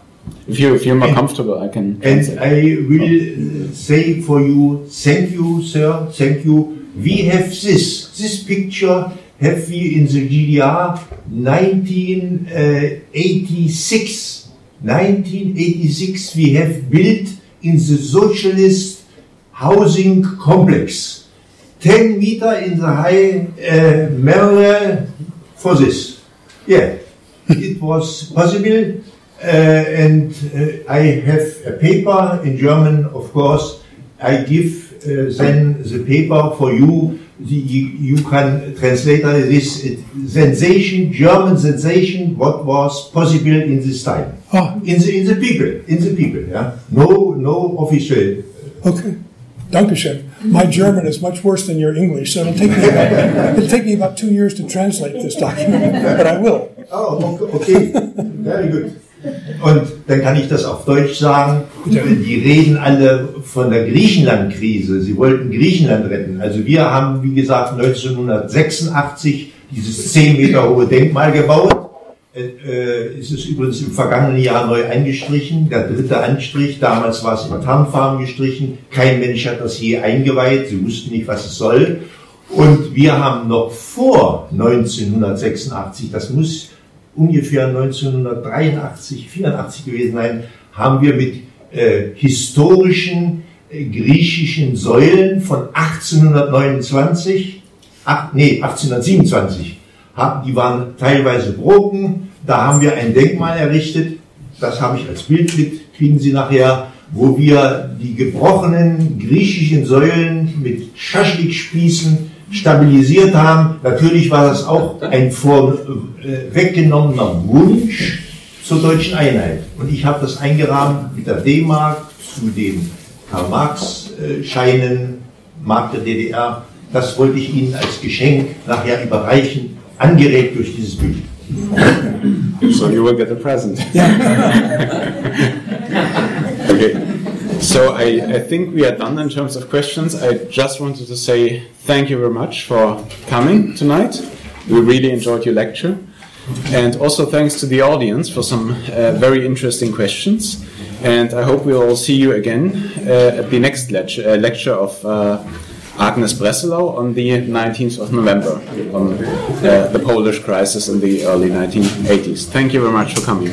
J: If you feel more and, comfortable, I can.
M: And I will uh, say for you, thank you, sir, thank you. We have this, this picture have we in the GDR 1986. 1986 we have built in the socialist housing complex. 10 meter in the high uh, Memorial for this. Yeah, <laughs> it was possible. Uh, and uh, I have a paper in German, of course. I give uh, then the paper for you. The, you, you can translate this uh, sensation, German sensation, what was possible in this time. In the in the people, in the people. Yeah, no no official.
C: Okay. Dankeschön. My German is much worse than your English, so it'll take me about, it'll take me about two years to translate this document, but I will.
M: Oh, okay. Very good. Und dann kann ich das auf Deutsch sagen. Die reden alle von der Griechenland-Krise. Sie wollten Griechenland retten. Also wir haben, wie gesagt, 1986 dieses 10 Meter hohe Denkmal gebaut. Äh, es ist übrigens im vergangenen Jahr neu eingestrichen. Der dritte Anstrich. Damals war es in Tarnfarben gestrichen. Kein Mensch hat das je eingeweiht. Sie wussten nicht, was es soll. Und wir haben noch vor 1986, das muss ungefähr 1983, 84 gewesen sein, haben wir mit äh, historischen äh, griechischen Säulen von 1829, ach, nee, 1827, haben, die waren teilweise broken, da haben wir ein Denkmal errichtet, das habe ich als Bild mit, kriegen Sie nachher, wo wir die gebrochenen griechischen Säulen mit Schaschlikspießen stabilisiert haben. Natürlich war das auch ein vorweggenommener Wunsch zur deutschen Einheit. Und ich habe das eingerahmt mit der D-Mark zu den Karl-Marx-Scheinen, Mark der DDR. Das wollte ich Ihnen als Geschenk nachher überreichen, angeregt durch dieses Bild.
B: So you will get a present. <laughs> <laughs> So I, I think we are done in terms of questions. I just wanted to say thank you very much for coming tonight. We really enjoyed your lecture. And also thanks to the audience for some uh, very interesting questions. And I hope we'll all see you again uh, at the next lecture, uh, lecture of uh, Agnes Bresselau on the 19th of November on uh, the Polish crisis in the early 1980s. Thank you very much for coming.